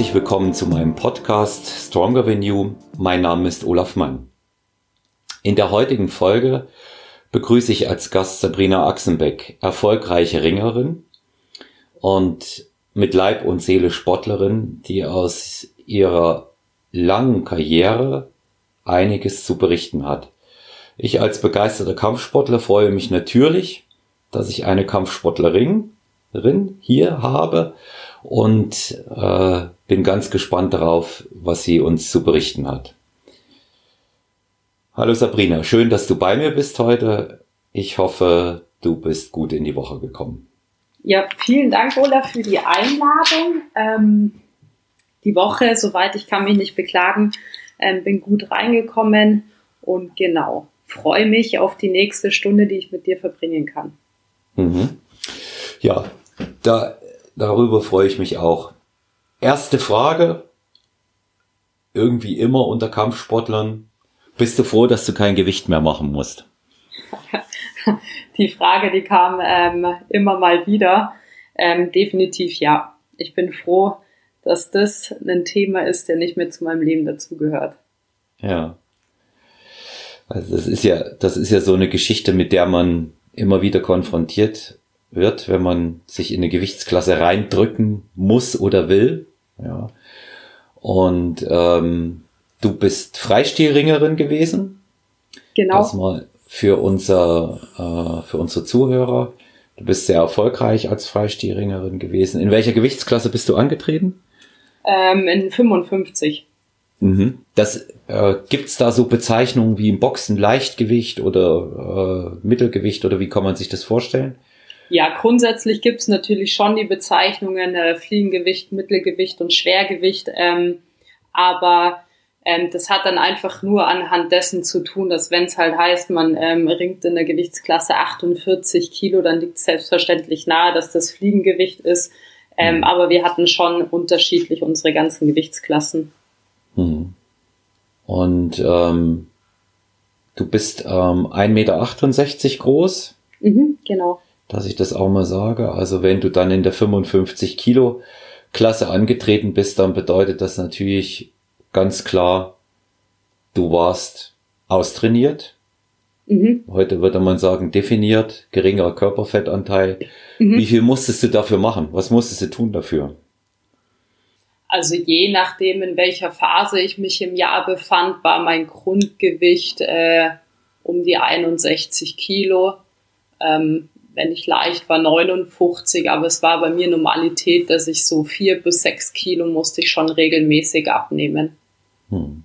herzlich willkommen zu meinem Podcast Stronger You. Mein Name ist Olaf Mann. In der heutigen Folge begrüße ich als Gast Sabrina Axenbeck, erfolgreiche Ringerin und mit Leib und Seele Sportlerin, die aus ihrer langen Karriere einiges zu berichten hat. Ich als begeisterter Kampfsportler freue mich natürlich, dass ich eine Kampfsportlerin hier habe und äh, bin ganz gespannt darauf, was sie uns zu berichten hat. Hallo Sabrina, schön, dass du bei mir bist heute. Ich hoffe, du bist gut in die Woche gekommen. Ja, vielen Dank, Olaf, für die Einladung. Ähm, die Woche, soweit ich kann mich nicht beklagen, ähm, bin gut reingekommen und genau, freue mich auf die nächste Stunde, die ich mit dir verbringen kann. Mhm. Ja, da Darüber freue ich mich auch. Erste Frage. Irgendwie immer unter Kampfsportlern. Bist du froh, dass du kein Gewicht mehr machen musst? Die Frage, die kam ähm, immer mal wieder. Ähm, definitiv ja. Ich bin froh, dass das ein Thema ist, der nicht mehr zu meinem Leben dazugehört. Ja. Also das ist ja, das ist ja so eine Geschichte, mit der man immer wieder konfrontiert wird, wenn man sich in eine Gewichtsklasse reindrücken muss oder will. Ja. Und ähm, du bist Freistilringerin gewesen. Genau. Das mal für unser äh, für unsere Zuhörer. Du bist sehr erfolgreich als Freistilringerin gewesen. In welcher Gewichtsklasse bist du angetreten? Ähm, in 55. Mhm. Das äh, gibt's da so Bezeichnungen wie im Boxen Leichtgewicht oder äh, Mittelgewicht oder wie kann man sich das vorstellen? Ja, grundsätzlich gibt es natürlich schon die Bezeichnungen äh, Fliegengewicht, Mittelgewicht und Schwergewicht, ähm, aber ähm, das hat dann einfach nur anhand dessen zu tun, dass wenn es halt heißt, man ähm, ringt in der Gewichtsklasse 48 Kilo, dann liegt es selbstverständlich nahe, dass das Fliegengewicht ist. Ähm, mhm. Aber wir hatten schon unterschiedlich unsere ganzen Gewichtsklassen. Mhm. Und ähm, du bist ähm, 1,68 Meter groß. Mhm, genau dass ich das auch mal sage. Also wenn du dann in der 55 Kilo Klasse angetreten bist, dann bedeutet das natürlich ganz klar, du warst austrainiert. Mhm. Heute würde man sagen, definiert, geringerer Körperfettanteil. Mhm. Wie viel musstest du dafür machen? Was musstest du tun dafür? Also je nachdem, in welcher Phase ich mich im Jahr befand, war mein Grundgewicht äh, um die 61 Kilo. Ähm, ich leicht war, 59, aber es war bei mir Normalität, dass ich so vier bis sechs Kilo musste ich schon regelmäßig abnehmen. Hm.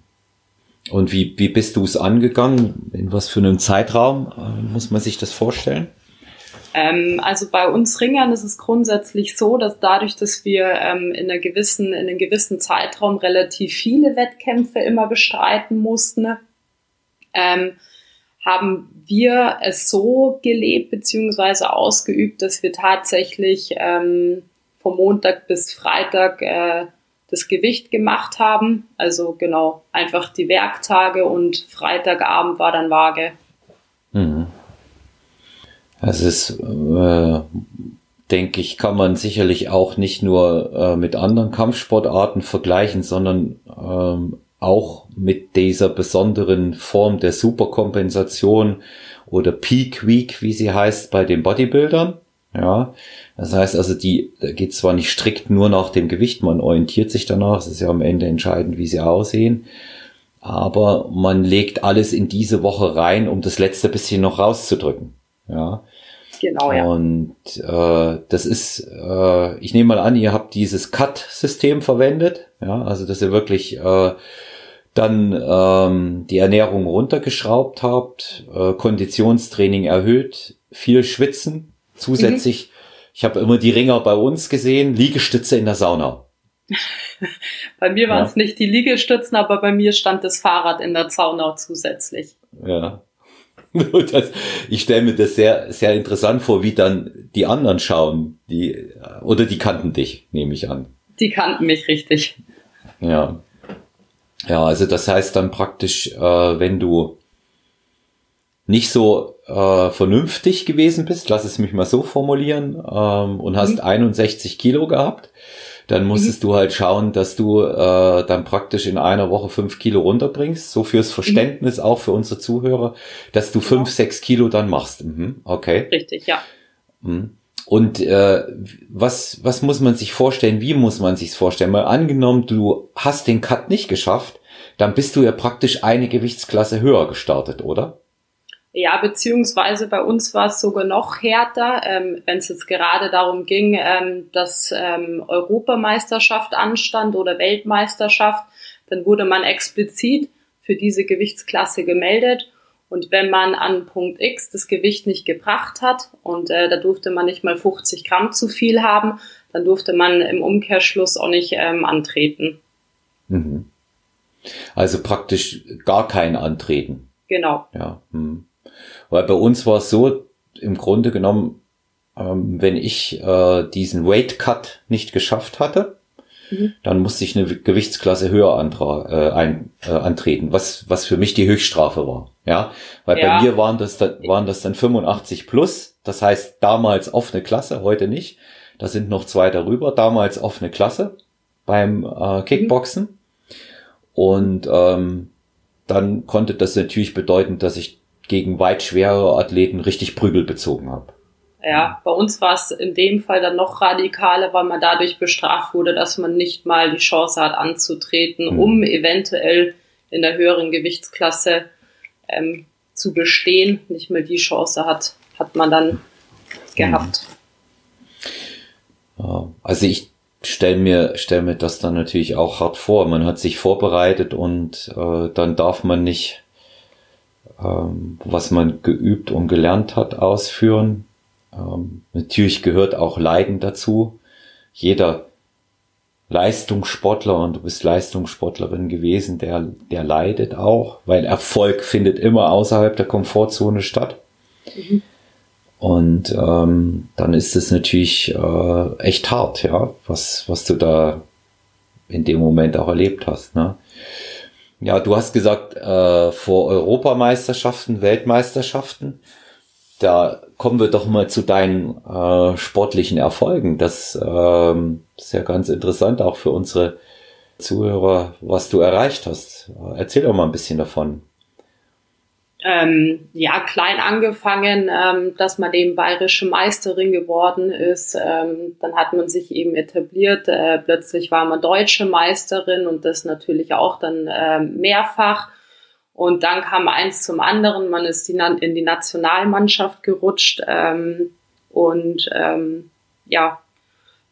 Und wie, wie bist du es angegangen? In was für einem Zeitraum äh, muss man sich das vorstellen? Ähm, also bei uns Ringern ist es grundsätzlich so, dass dadurch, dass wir ähm, in, einer gewissen, in einem gewissen Zeitraum relativ viele Wettkämpfe immer bestreiten mussten, ähm, haben wir es so gelebt bzw. ausgeübt, dass wir tatsächlich ähm, vom Montag bis Freitag äh, das Gewicht gemacht haben. Also genau, einfach die Werktage und Freitagabend war dann Waage. Mhm. Es ist, äh, denke ich, kann man sicherlich auch nicht nur äh, mit anderen Kampfsportarten vergleichen, sondern ähm, auch mit dieser besonderen Form der Superkompensation oder Peak Week, wie sie heißt, bei den Bodybuildern. Ja, das heißt also, die da geht zwar nicht strikt nur nach dem Gewicht, man orientiert sich danach, es ist ja am Ende entscheidend, wie sie aussehen, aber man legt alles in diese Woche rein, um das letzte bisschen noch rauszudrücken. Ja. Genau, ja. Und äh, das ist, äh, ich nehme mal an, ihr habt dieses Cut-System verwendet, ja, also dass ihr wirklich äh, dann ähm, die Ernährung runtergeschraubt habt, äh, Konditionstraining erhöht, viel Schwitzen, zusätzlich, mhm. ich habe immer die Ringer bei uns gesehen, Liegestütze in der Sauna. bei mir waren es ja. nicht die Liegestützen, aber bei mir stand das Fahrrad in der Sauna zusätzlich. Ja. Das, ich stelle mir das sehr, sehr interessant vor, wie dann die anderen schauen, die, oder die kannten dich, nehme ich an. Die kannten mich richtig. Ja. Ja, also das heißt dann praktisch, äh, wenn du nicht so äh, vernünftig gewesen bist, lass es mich mal so formulieren, ähm, und hast mhm. 61 Kilo gehabt, dann musstest mhm. du halt schauen, dass du äh, dann praktisch in einer Woche fünf Kilo runterbringst. So fürs Verständnis mhm. auch für unsere Zuhörer, dass du fünf, genau. sechs Kilo dann machst. Mhm. Okay. Richtig, ja. Mhm. Und äh, was, was muss man sich vorstellen? Wie muss man sich's vorstellen? Mal angenommen, du hast den Cut nicht geschafft, dann bist du ja praktisch eine Gewichtsklasse höher gestartet, oder? Ja, beziehungsweise bei uns war es sogar noch härter, ähm, wenn es jetzt gerade darum ging, ähm, dass ähm, Europameisterschaft anstand oder Weltmeisterschaft, dann wurde man explizit für diese Gewichtsklasse gemeldet. Und wenn man an Punkt X das Gewicht nicht gebracht hat und äh, da durfte man nicht mal 50 Gramm zu viel haben, dann durfte man im Umkehrschluss auch nicht ähm, antreten. Mhm. Also praktisch gar kein Antreten. Genau. Ja. Hm. Weil bei uns war es so, im Grunde genommen, ähm, wenn ich äh, diesen Weight Cut nicht geschafft hatte, mhm. dann musste ich eine Gewichtsklasse höher antra äh, ein, äh, antreten, was, was für mich die Höchststrafe war. Ja, weil ja. bei mir waren das, dann, waren das dann 85 plus, das heißt damals offene Klasse, heute nicht. Da sind noch zwei darüber, damals offene Klasse beim äh, Kickboxen. Mhm. Und ähm, dann konnte das natürlich bedeuten, dass ich gegen weit schwerere Athleten richtig Prügel bezogen habe. Ja, bei uns war es in dem Fall dann noch radikaler, weil man dadurch bestraft wurde, dass man nicht mal die Chance hat anzutreten, mhm. um eventuell in der höheren Gewichtsklasse ähm, zu bestehen. Nicht mal die Chance hat, hat man dann gehabt. Ja, also ich stelle mir, stell mir das dann natürlich auch hart vor. Man hat sich vorbereitet und äh, dann darf man nicht ähm, was man geübt und gelernt hat, ausführen. Ähm, natürlich gehört auch Leiden dazu. Jeder Leistungssportler, und du bist Leistungssportlerin gewesen, der, der leidet auch, weil Erfolg findet immer außerhalb der Komfortzone statt. Mhm. Und ähm, dann ist es natürlich äh, echt hart, ja, was, was du da in dem Moment auch erlebt hast. Ne? Ja, du hast gesagt, äh, vor Europameisterschaften, Weltmeisterschaften. Da kommen wir doch mal zu deinen äh, sportlichen Erfolgen. Das ähm, ist ja ganz interessant auch für unsere Zuhörer, was du erreicht hast. Erzähl doch mal ein bisschen davon ähm, ja, klein angefangen, ähm, dass man eben bayerische Meisterin geworden ist. Ähm, dann hat man sich eben etabliert. Äh, plötzlich war man deutsche Meisterin und das natürlich auch dann äh, mehrfach. Und dann kam eins zum anderen. Man ist in die Nationalmannschaft gerutscht. Ähm, und ähm, ja,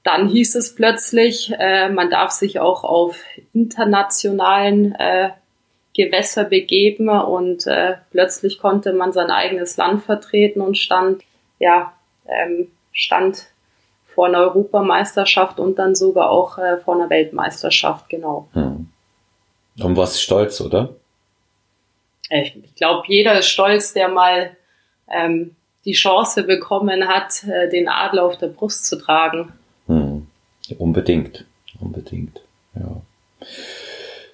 dann hieß es plötzlich, äh, man darf sich auch auf internationalen äh, Gewässer begeben und äh, plötzlich konnte man sein eigenes Land vertreten und stand, ja, ähm, stand vor einer Europameisterschaft und dann sogar auch äh, vor einer Weltmeisterschaft, genau. Hm. Und was stolz, oder? Ich, ich glaube, jeder ist stolz, der mal ähm, die Chance bekommen hat, äh, den Adler auf der Brust zu tragen. Hm. Unbedingt, unbedingt, ja.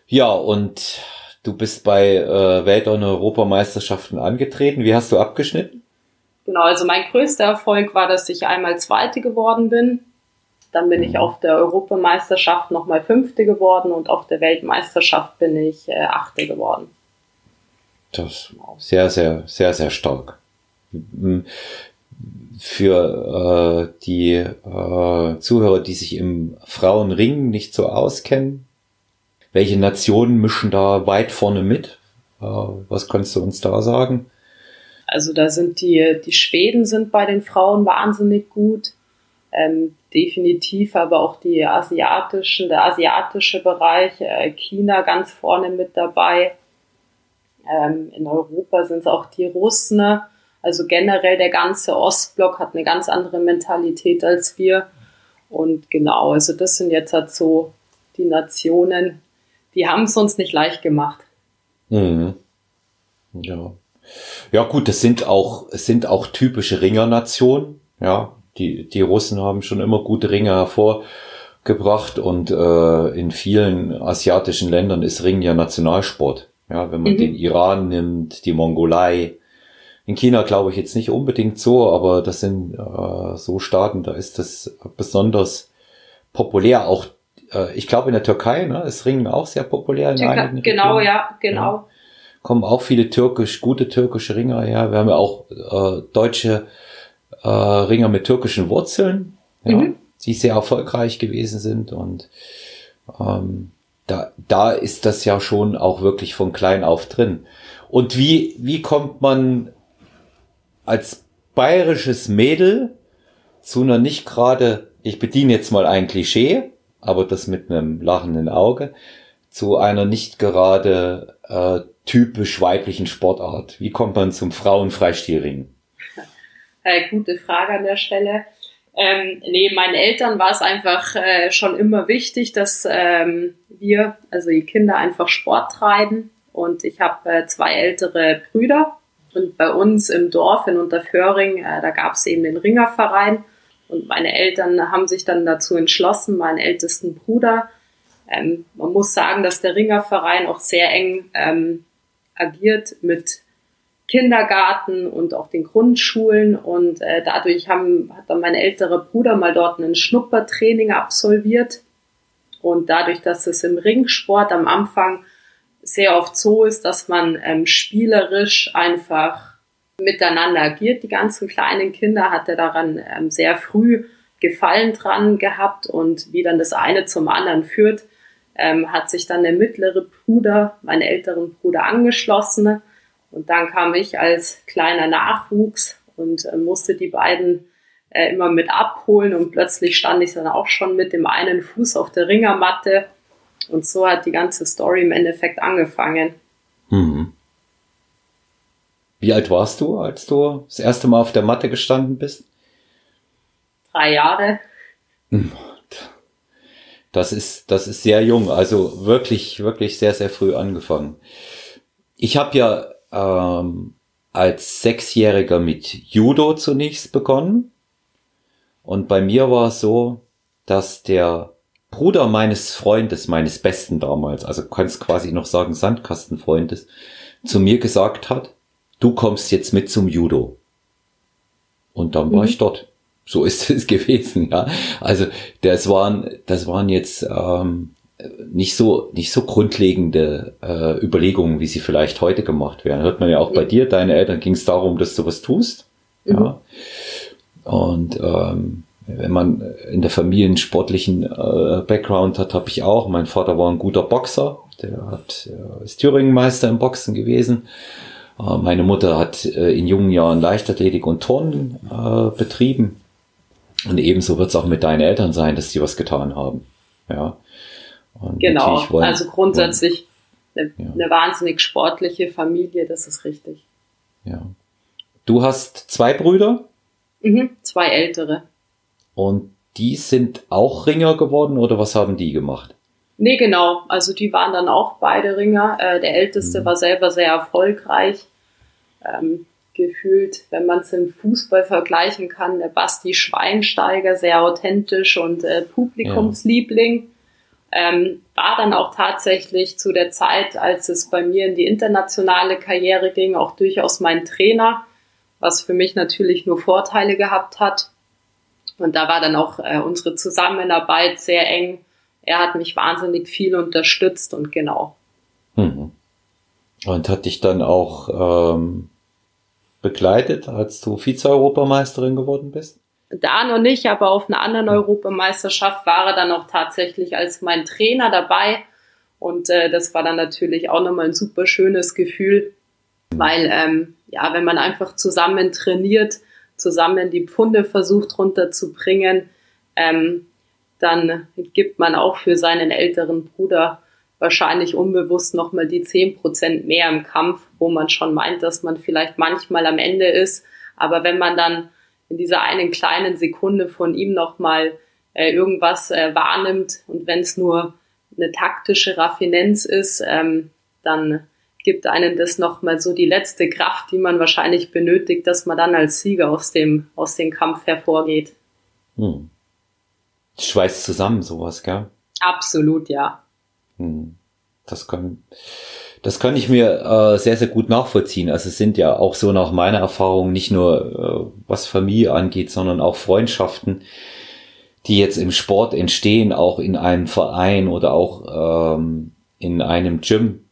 Ja, und Du bist bei äh, Welt- und Europameisterschaften angetreten. Wie hast du abgeschnitten? Genau, also mein größter Erfolg war, dass ich einmal Zweite geworden bin. Dann bin mhm. ich auf der Europameisterschaft nochmal Fünfte geworden und auf der Weltmeisterschaft bin ich äh, Achte geworden. Das sehr, sehr, sehr, sehr stark. Für äh, die äh, Zuhörer, die sich im Frauenring nicht so auskennen, welche Nationen mischen da weit vorne mit? Äh, was kannst du uns da sagen? Also da sind die, die Schweden sind bei den Frauen wahnsinnig gut. Ähm, definitiv aber auch die asiatischen, der asiatische Bereich, äh, China ganz vorne mit dabei. Ähm, in Europa sind es auch die Russen. Also generell der ganze Ostblock hat eine ganz andere Mentalität als wir. Und genau, also das sind jetzt halt so die Nationen, die haben es uns nicht leicht gemacht. Mhm. Ja. Ja, gut, das sind auch, es sind auch typische Ringernationen. Ja, die, die Russen haben schon immer gute Ringer hervorgebracht und äh, in vielen asiatischen Ländern ist Ringen ja Nationalsport. Ja, wenn man mhm. den Iran nimmt, die Mongolei. In China glaube ich jetzt nicht unbedingt so, aber das sind äh, so Staaten, da ist das besonders populär, auch äh, ich glaube in der Türkei ne, ist Ringen auch sehr populär in Türkei, Genau, Regionen. ja, genau. Ja. Kommen auch viele türkisch, gute türkische Ringer her. Wir haben ja auch äh, deutsche äh, Ringer mit türkischen Wurzeln, ja, Mhm. die sehr erfolgreich gewesen sind. Und ähm, da, da ist das ja schon auch wirklich von klein auf drin. Und wie, wie kommt man als bayerisches Mädel zu einer nicht gerade, ich bediene jetzt mal ein Klischee, aber das mit einem lachenden Auge, zu einer nicht gerade äh, typisch weiblichen Sportart? Wie kommt man zum Frauenfreistilring? Äh, gute Frage an der Stelle. Ähm, nee, meinen Eltern war es einfach äh, schon immer wichtig, dass ähm, wir, also die Kinder, einfach Sport treiben. Und ich habe äh, zwei ältere Brüder. Und bei uns im Dorf in Unterföhring, äh, da gab es eben den Ringerverein. Und meine Eltern haben sich dann dazu entschlossen, meinen ältesten Bruder. Ähm, man muss sagen, dass der Ringerverein auch sehr eng ähm, agiert mit Kindergarten und auch den Grundschulen. Und äh, dadurch haben, hat dann mein älterer Bruder mal dort ein Schnuppertraining absolviert. Und dadurch, dass es im Ringsport am Anfang sehr oft so ist, dass man ähm, spielerisch einfach miteinander agiert, die ganzen kleinen Kinder, hat er daran ähm, sehr früh Gefallen dran gehabt. Und wie dann das eine zum anderen führt, ähm, hat sich dann der mittlere Bruder, meinen älteren Bruder angeschlossen und dann kam ich als kleiner Nachwuchs und äh, musste die beiden äh, immer mit abholen und plötzlich stand ich dann auch schon mit dem einen Fuß auf der Ringermatte und so hat die ganze Story im Endeffekt angefangen. Mhm. Wie alt warst du, als du das erste Mal auf der Matte gestanden bist? Drei Jahre. Das ist, das ist sehr jung, also wirklich, wirklich sehr, sehr früh angefangen. Ich habe ja ähm, als Sechsjähriger mit Judo zunächst begonnen. Und bei mir war es so, dass der Bruder meines Freundes, meines Besten damals, also kannst quasi noch sagen Sandkastenfreundes, zu mir gesagt hat, du kommst jetzt mit zum Judo. Und dann war Mhm. ich dort. So ist es gewesen, ja. Also das waren, das waren jetzt ähm, nicht so nicht so grundlegende äh, Überlegungen, wie sie vielleicht heute gemacht werden. Hört man ja auch bei dir. Deine Eltern ging es darum, dass du was tust. Ja. Und ähm, wenn man in der Familie einen sportlichen äh, Background hat, habe ich auch. Mein Vater war ein guter Boxer. Der hat äh, ist Thüringenmeister im Boxen gewesen. Äh, meine Mutter hat äh, in jungen Jahren Leichtathletik und Turnen äh, betrieben. Und ebenso wird es auch mit deinen Eltern sein, dass die was getan haben. Ja. Und Genau, wollen- also grundsätzlich eine, Ja. eine wahnsinnig sportliche Familie, das ist richtig. wollen- Ja. Du hast zwei Brüder Mhm. Zwei ältere. und die sind auch Ringer geworden oder was haben die gemacht? Nee, genau. Also die waren dann auch beide Ringer. Äh, der älteste Mhm. war selber sehr erfolgreich. Ähm, gefühlt, wenn man es im Fußball vergleichen kann, der Basti Schweinsteiger, sehr authentisch und äh, Publikumsliebling. Ähm, war dann auch tatsächlich zu der Zeit, als es bei mir in die internationale Karriere ging, auch durchaus mein Trainer, was für mich natürlich nur Vorteile gehabt hat. Und da war dann auch äh, unsere Zusammenarbeit sehr eng. Er hat mich wahnsinnig viel unterstützt und genau. Mhm. Und hat dich dann auch ähm, begleitet, als du Vize-Europameisterin geworden bist? Da noch nicht, aber auf einer anderen Europameisterschaft war er dann auch tatsächlich als mein Trainer dabei. Und äh, das war dann natürlich auch nochmal ein super schönes Gefühl, weil ähm, ja, wenn man einfach zusammen trainiert, zusammen die Pfunde versucht runterzubringen, ähm, dann gibt man auch für seinen älteren Bruder wahrscheinlich unbewusst nochmal die 10% mehr im Kampf, wo man schon meint, dass man vielleicht manchmal am Ende ist. Aber wenn man dann in dieser einen kleinen Sekunde von ihm nochmal äh, irgendwas äh, wahrnimmt und wenn es nur eine taktische Raffinenz ist, ähm, dann gibt einen das nochmal so die letzte Kraft, die man wahrscheinlich benötigt, dass man dann als Sieger aus dem, aus dem Kampf hervorgeht. Hm. Schweißt zusammen sowas, gell? Absolut, ja. Hm. Das kann, das kann ich mir äh, sehr, sehr gut nachvollziehen. Also es sind ja auch so nach meiner Erfahrung nicht nur äh, was Familie angeht, sondern auch Freundschaften, die jetzt im Sport entstehen, auch in einem Verein oder auch ähm, in einem Gym,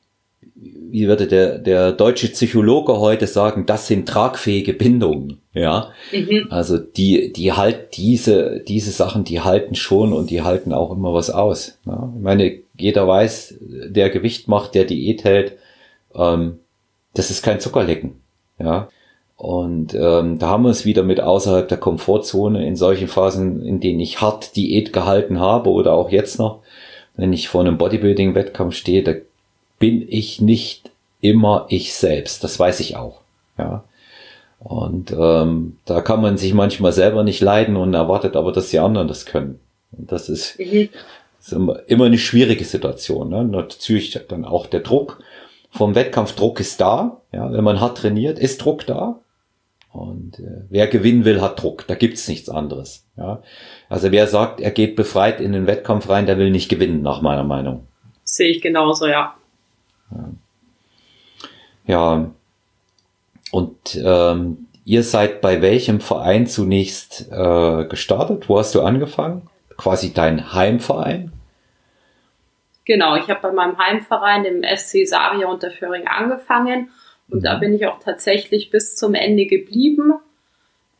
wie würde der, der deutsche Psychologe heute sagen, das sind tragfähige Bindungen. Ja, mhm. also die, die halt diese, diese Sachen, die halten schon und die halten auch immer was aus. Ja? Ich meine, jeder weiß, der Gewicht macht, der Diät hält, ähm, das ist kein Zuckerlecken. Ja, und ähm, da haben wir es wieder mit außerhalb der Komfortzone in solchen Phasen, in denen ich hart Diät gehalten habe oder auch jetzt noch, wenn ich vor einem Bodybuilding-Wettkampf stehe, da bin ich nicht immer ich selbst. Das weiß ich auch. Ja. Und ähm, da kann man sich manchmal selber nicht leiden und erwartet aber, dass die anderen das können. Und das ist, mhm. Ist immer, immer eine schwierige Situation. Ne? Natürlich dann auch der Druck vom Wettkampfdruck ist da. Ja, wenn man hart trainiert, ist Druck da. Und äh, wer gewinnen will, hat Druck. Da gibt's nichts anderes. Ja? Also wer sagt, er geht befreit in den Wettkampf rein, der will nicht gewinnen, nach meiner Meinung. Sehe ich genauso, ja. Ja, ja. und ähm, ihr seid bei welchem Verein zunächst äh, gestartet? Wo hast du angefangen? Quasi dein Heimverein? Genau, ich habe bei meinem Heimverein, dem SC Savia Unterföhring, angefangen und da mhm. bin ich auch tatsächlich bis zum Ende geblieben.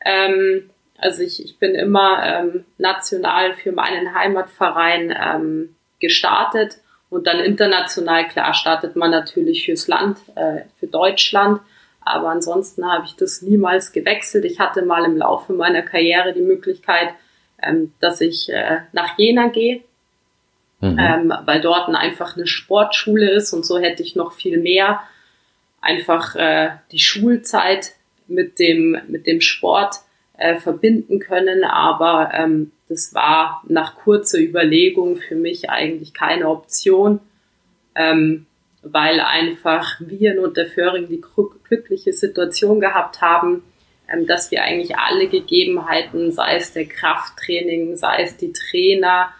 Ähm, also ich, ich bin immer ähm, national für meinen Heimatverein ähm, gestartet und dann international, klar, startet man natürlich fürs Land, äh, für Deutschland. Aber ansonsten habe ich das niemals gewechselt. Ich hatte mal im Laufe meiner Karriere die Möglichkeit, ähm, dass ich äh, nach Jena gehe, mhm. ähm, weil dort einfach eine Sportschule ist und so hätte ich noch viel mehr einfach äh, die Schulzeit mit dem, mit dem Sport äh, verbinden können. Aber ähm, das war nach kurzer Überlegung für mich eigentlich keine Option, ähm, weil einfach wir in Unterföhring die glückliche Situation gehabt haben, dass wir eigentlich alle Gegebenheiten, sei es der Krafttraining, sei es die Trainer,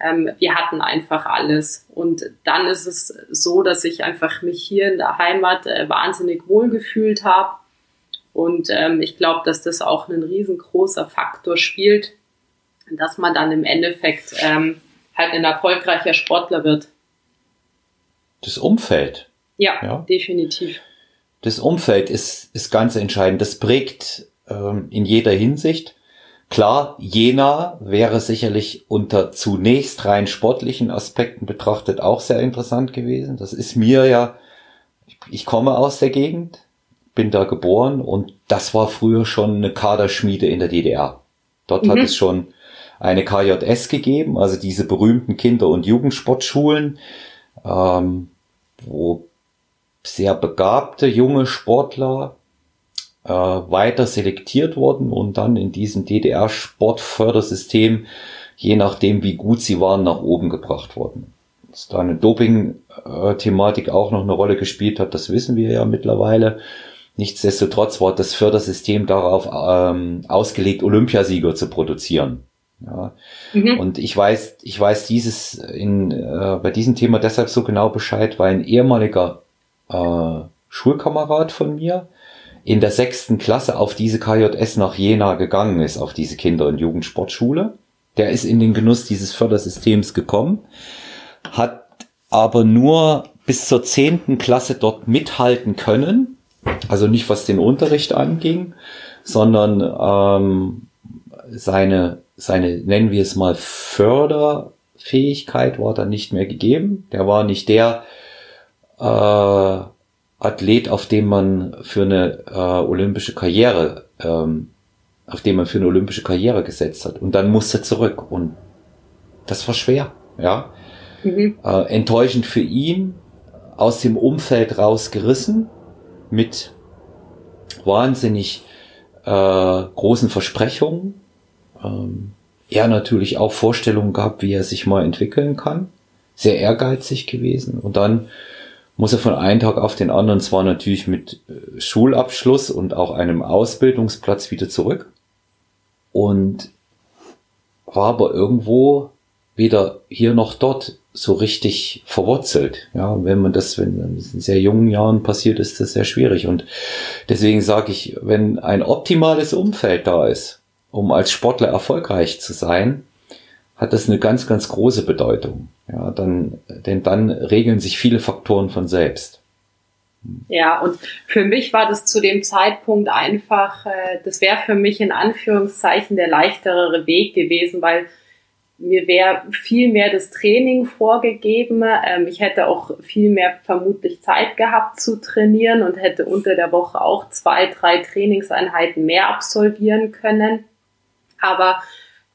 ähm, wir hatten einfach alles. Und dann ist es so, dass ich einfach mich hier in der Heimat äh, wahnsinnig wohl gefühlt habe. Und ähm, ich glaube, dass das auch ein riesengroßer Faktor spielt, dass man dann im Endeffekt ähm, halt ein erfolgreicher Sportler wird. Das Umfeld. Ja, ja. definitiv. Das Umfeld ist, ist ganz entscheidend. Das prägt ähm, in jeder Hinsicht. Klar, Jena wäre sicherlich unter zunächst rein sportlichen Aspekten betrachtet auch sehr interessant gewesen. Das ist mir ja, ich komme aus der Gegend, bin da geboren und das war früher schon eine Kaderschmiede in der DDR. Dort mhm. hat es schon eine KJS gegeben, also diese berühmten Kinder- und Jugendsportschulen, ähm, wo sehr begabte junge Sportler äh, weiter selektiert wurden und dann in diesem DDR-Sportfördersystem, je nachdem wie gut sie waren, nach oben gebracht wurden. Dass da eine Doping-Thematik auch noch eine Rolle gespielt hat, das wissen wir ja mittlerweile. Nichtsdestotrotz war das Fördersystem darauf ähm, ausgelegt, Olympiasieger zu produzieren. Ja. Mhm. Und ich weiß, ich weiß dieses in, äh, bei diesem Thema deshalb so genau Bescheid, weil ein ehemaliger äh, Schulkamerad von mir in der sechsten Klasse auf diese KJS nach Jena gegangen ist, auf diese Kinder- und Jugendsportschule. Der ist in den Genuss dieses Fördersystems gekommen, hat aber nur bis zur zehnten Klasse dort mithalten können. Also nicht was den Unterricht anging, sondern ähm, seine, seine, nennen wir es mal, Förderfähigkeit war dann nicht mehr gegeben. Der war nicht der äh, Athlet, auf dem man für eine äh, olympische Karriere, ähm, auf dem man für eine olympische Karriere gesetzt hat. Und dann musste er zurück. Und das war schwer, ja. Mhm. Äh, enttäuschend für ihn, aus dem Umfeld rausgerissen, mit wahnsinnig äh, großen Versprechungen. Ähm, er natürlich auch Vorstellungen gehabt, wie er sich mal entwickeln kann. Sehr ehrgeizig gewesen. Und dann muss er von einem Tag auf den anderen zwar natürlich mit äh, Schulabschluss und auch einem Ausbildungsplatz wieder zurück und war aber irgendwo weder hier noch dort so richtig verwurzelt. Ja, wenn man das, wenn in sehr jungen Jahren passiert, ist das sehr schwierig. Und deswegen sage ich, wenn ein optimales Umfeld da ist, um als Sportler erfolgreich zu sein, hat das eine ganz, ganz große Bedeutung. Ja, dann, denn dann regeln sich viele Faktoren von selbst. Ja, und für mich war das zu dem Zeitpunkt einfach, äh, das wäre für mich in Anführungszeichen der leichtere Weg gewesen, weil mir wäre viel mehr das Training vorgegeben. Ähm, ich hätte auch viel mehr vermutlich Zeit gehabt zu trainieren und hätte unter der Woche auch zwei, drei Trainingseinheiten mehr absolvieren können. Aber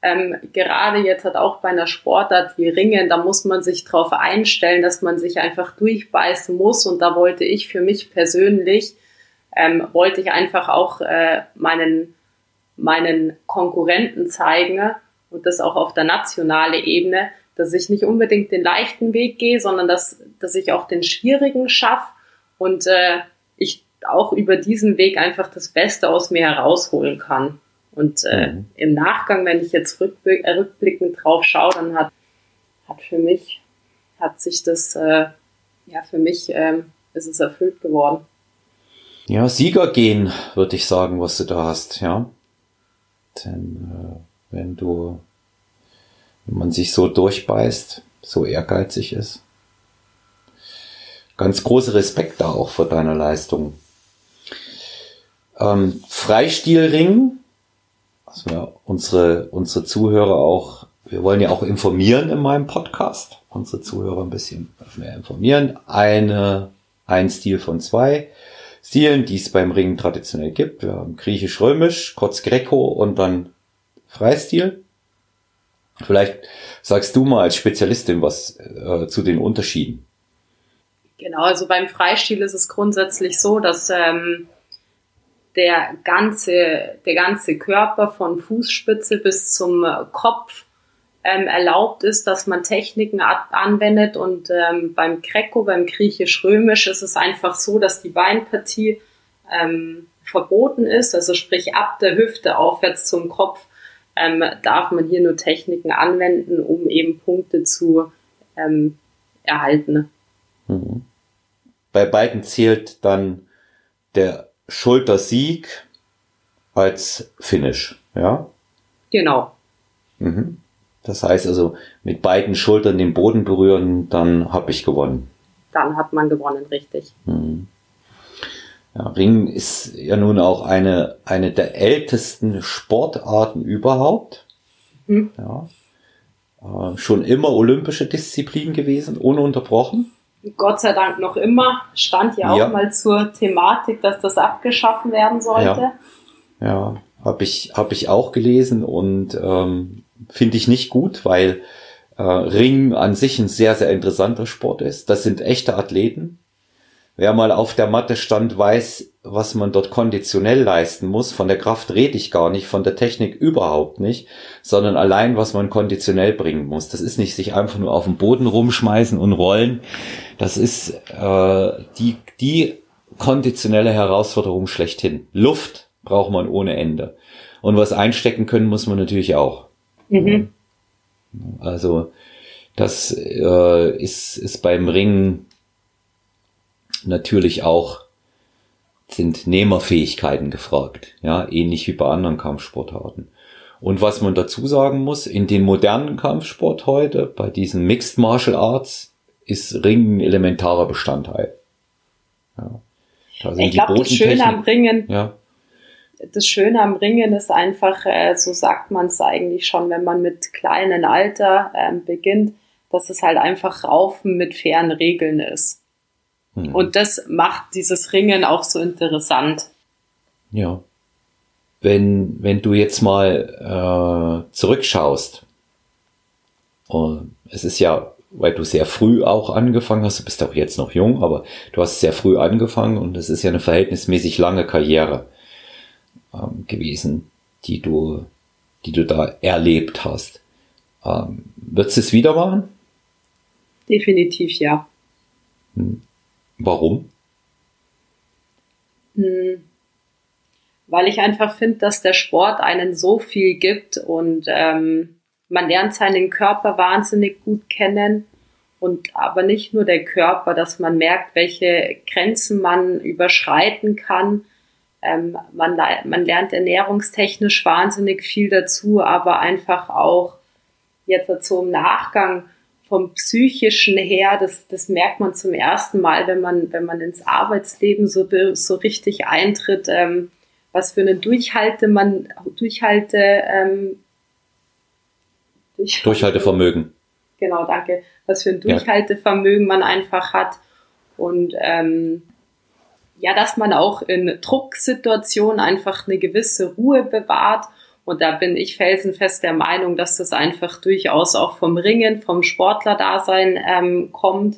ähm, gerade jetzt hat auch bei einer Sportart wie Ringen, da muss man sich darauf einstellen, dass man sich einfach durchbeißen muss. Und da wollte ich für mich persönlich, ähm, wollte ich einfach auch äh, meinen, meinen Konkurrenten zeigen und das auch auf der nationalen Ebene, dass ich nicht unbedingt den leichten Weg gehe, sondern dass, dass ich auch den schwierigen schaffe und äh, ich auch über diesen Weg einfach das Beste aus mir herausholen kann. Und äh, mhm. im Nachgang, wenn ich jetzt rückblick, äh, rückblickend drauf schaue, dann hat, hat für mich, hat sich das, äh, ja, für mich ähm, ist es erfüllt geworden. Ja, Sieger gehen, würde ich sagen, was du da hast, ja. Denn äh, wenn du, wenn man sich so durchbeißt, so ehrgeizig ist, ganz großer Respekt da auch vor deiner Leistung. Ähm, Freistilring dass wir unsere, unsere Zuhörer auch, wir wollen ja auch informieren in meinem Podcast, unsere Zuhörer ein bisschen mehr informieren. Eine, ein Stil von zwei Stilen, die es beim Ringen traditionell gibt. Wir haben griechisch-römisch, kurz Greco und dann Freistil. Vielleicht sagst du mal als Spezialistin was äh, zu den Unterschieden. Genau, also beim Freistil ist es grundsätzlich so, dass ähm, der ganze, der ganze Körper von Fußspitze bis zum Kopf ähm, erlaubt ist, dass man Techniken anwendet. Und ähm, beim Greco, beim Griechisch-Römisch ist es einfach so, dass die Beinpartie ähm, verboten ist. Also sprich ab der Hüfte aufwärts zum Kopf ähm, darf man hier nur Techniken anwenden, um eben Punkte zu ähm, erhalten. Mhm. Bei beiden zählt dann der Schultersieg als Finish, ja? Genau. Mhm. Das heißt also, mit beiden Schultern den Boden berühren, dann habe ich gewonnen. Dann hat man gewonnen, richtig. Mhm. Ja, Ringen ist ja nun auch eine, eine der ältesten Sportarten überhaupt. Mhm. Ja. Äh, schon immer olympische Disziplin gewesen, ununterbrochen. Gott sei Dank noch immer. Stand ja auch ja. mal zur Thematik, dass das abgeschaffen werden sollte. Ja, ja habe ich, hab ich auch gelesen und ähm, finde ich nicht gut, weil äh, Ring an sich ein sehr, sehr interessanter Sport ist. Das sind echte Athleten. Wer mal auf der Matte stand, weiß, was man dort konditionell leisten muss. Von der Kraft rede ich gar nicht, von der Technik überhaupt nicht, sondern allein, was man konditionell bringen muss. Das ist nicht sich einfach nur auf den Boden rumschmeißen und rollen. Das ist äh, die, die konditionelle Herausforderung schlechthin. Luft braucht man ohne Ende. Und was einstecken können, muss man natürlich auch. Mhm. Also das äh, ist, ist beim Ringen natürlich auch sind Nehmerfähigkeiten gefragt, ja, ähnlich wie bei anderen Kampfsportarten. Und was man dazu sagen muss, in den modernen Kampfsport heute, bei diesen Mixed Martial Arts, ist Ringen ein elementarer Bestandteil. Ja. ich glaube, das Schöne am Ringen, ja. das Schöne am Ringen ist einfach, äh, so sagt man es eigentlich schon, wenn man mit kleinem Alter äh, beginnt, dass es halt einfach Raufen mit fairen Regeln ist. Hm. Und das macht dieses Ringen auch so interessant. Ja. Wenn, wenn du jetzt mal äh, zurückschaust, und es ist ja, weil du sehr früh auch angefangen hast, du bist auch jetzt noch jung, aber du hast sehr früh angefangen und es ist ja eine verhältnismäßig lange Karriere ähm, gewesen, die du, die du da erlebt hast. Ähm, würdest du es wieder machen? Definitiv ja. Hm. Warum? Hm. Weil ich einfach finde, dass der Sport einen so viel gibt und ähm, man lernt seinen Körper wahnsinnig gut kennen und aber nicht nur der Körper, dass man merkt, welche Grenzen man überschreiten kann. Ähm, man, man lernt ernährungstechnisch wahnsinnig viel dazu, aber einfach auch jetzt so im Nachgang vom psychischen her, das, das merkt man zum ersten Mal, wenn man, wenn man ins Arbeitsleben so, so richtig eintritt, ähm, was für eine Durchhalte man, Durchhalte, ähm, Durchhalte Durchhaltevermögen. Genau, danke. Was für ein Durchhaltevermögen man einfach hat. Und ähm, ja, dass man auch in Drucksituationen einfach eine gewisse Ruhe bewahrt. Und da bin ich felsenfest der Meinung, dass das einfach durchaus auch vom Ringen, vom Sportlerdasein ähm, kommt.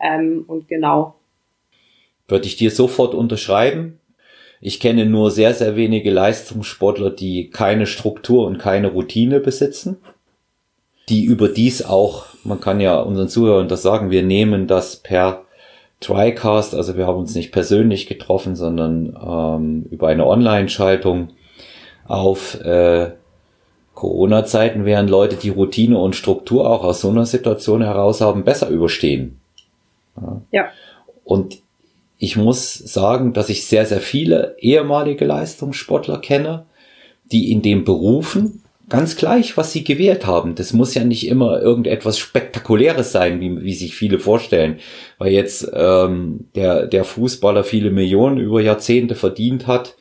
Ähm, und genau. Würde ich dir sofort unterschreiben. Ich kenne nur sehr, sehr wenige Leistungssportler, die keine Struktur und keine Routine besitzen, die überdies auch, man kann ja unseren Zuhörern das sagen, wir nehmen das per TriCast, also wir haben uns nicht persönlich getroffen, sondern ähm, über eine Online-Schaltung auf äh, Corona-Zeiten werden Leute, die Routine und Struktur auch aus so einer Situation heraus haben, besser überstehen. Ja. ja. Und ich muss sagen, dass ich sehr, sehr viele ehemalige Leistungssportler kenne, die in den Berufen ganz gleich, was sie gewährt haben. Das muss ja nicht immer irgendetwas Spektakuläres sein, wie, wie sich viele vorstellen. Weil jetzt ähm, der, der Fußballer viele Millionen über Jahrzehnte verdient hat,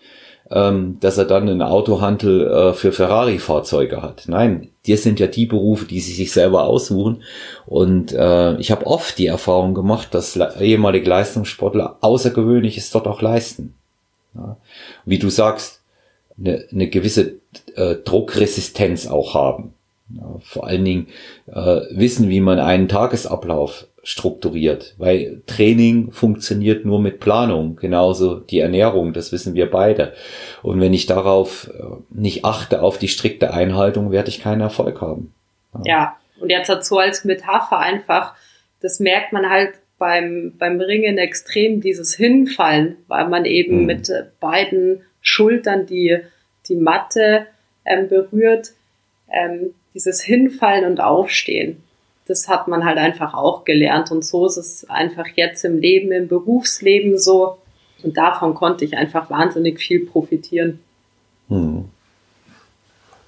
ähm, dass er dann einen Autohandel äh, für Ferrari-Fahrzeuge hat. Nein, das sind ja die Berufe, die sie sich selber aussuchen. Und äh, ich habe oft die Erfahrung gemacht, dass ehemalige Leistungssportler Außergewöhnliches dort auch leisten. Ja. Wie du sagst, eine, eine gewisse äh, Druckresistenz auch haben. Ja, vor allen Dingen äh, wissen, wie man einen Tagesablauf strukturiert, weil Training funktioniert nur mit Planung, genauso die Ernährung, das wissen wir beide. Und wenn ich darauf äh, nicht achte, auf die strikte Einhaltung, werde ich keinen Erfolg haben. Ja, ja. und jetzt dazu als Metapher einfach, das merkt man halt beim, beim Ringen extrem, dieses Hinfallen, weil man eben mhm. mit beiden Schultern die, die Matte ähm, berührt, ähm, dieses Hinfallen und Aufstehen. Das hat man halt einfach auch gelernt und so ist es einfach jetzt im Leben, im Berufsleben so und davon konnte ich einfach wahnsinnig viel profitieren. Hm.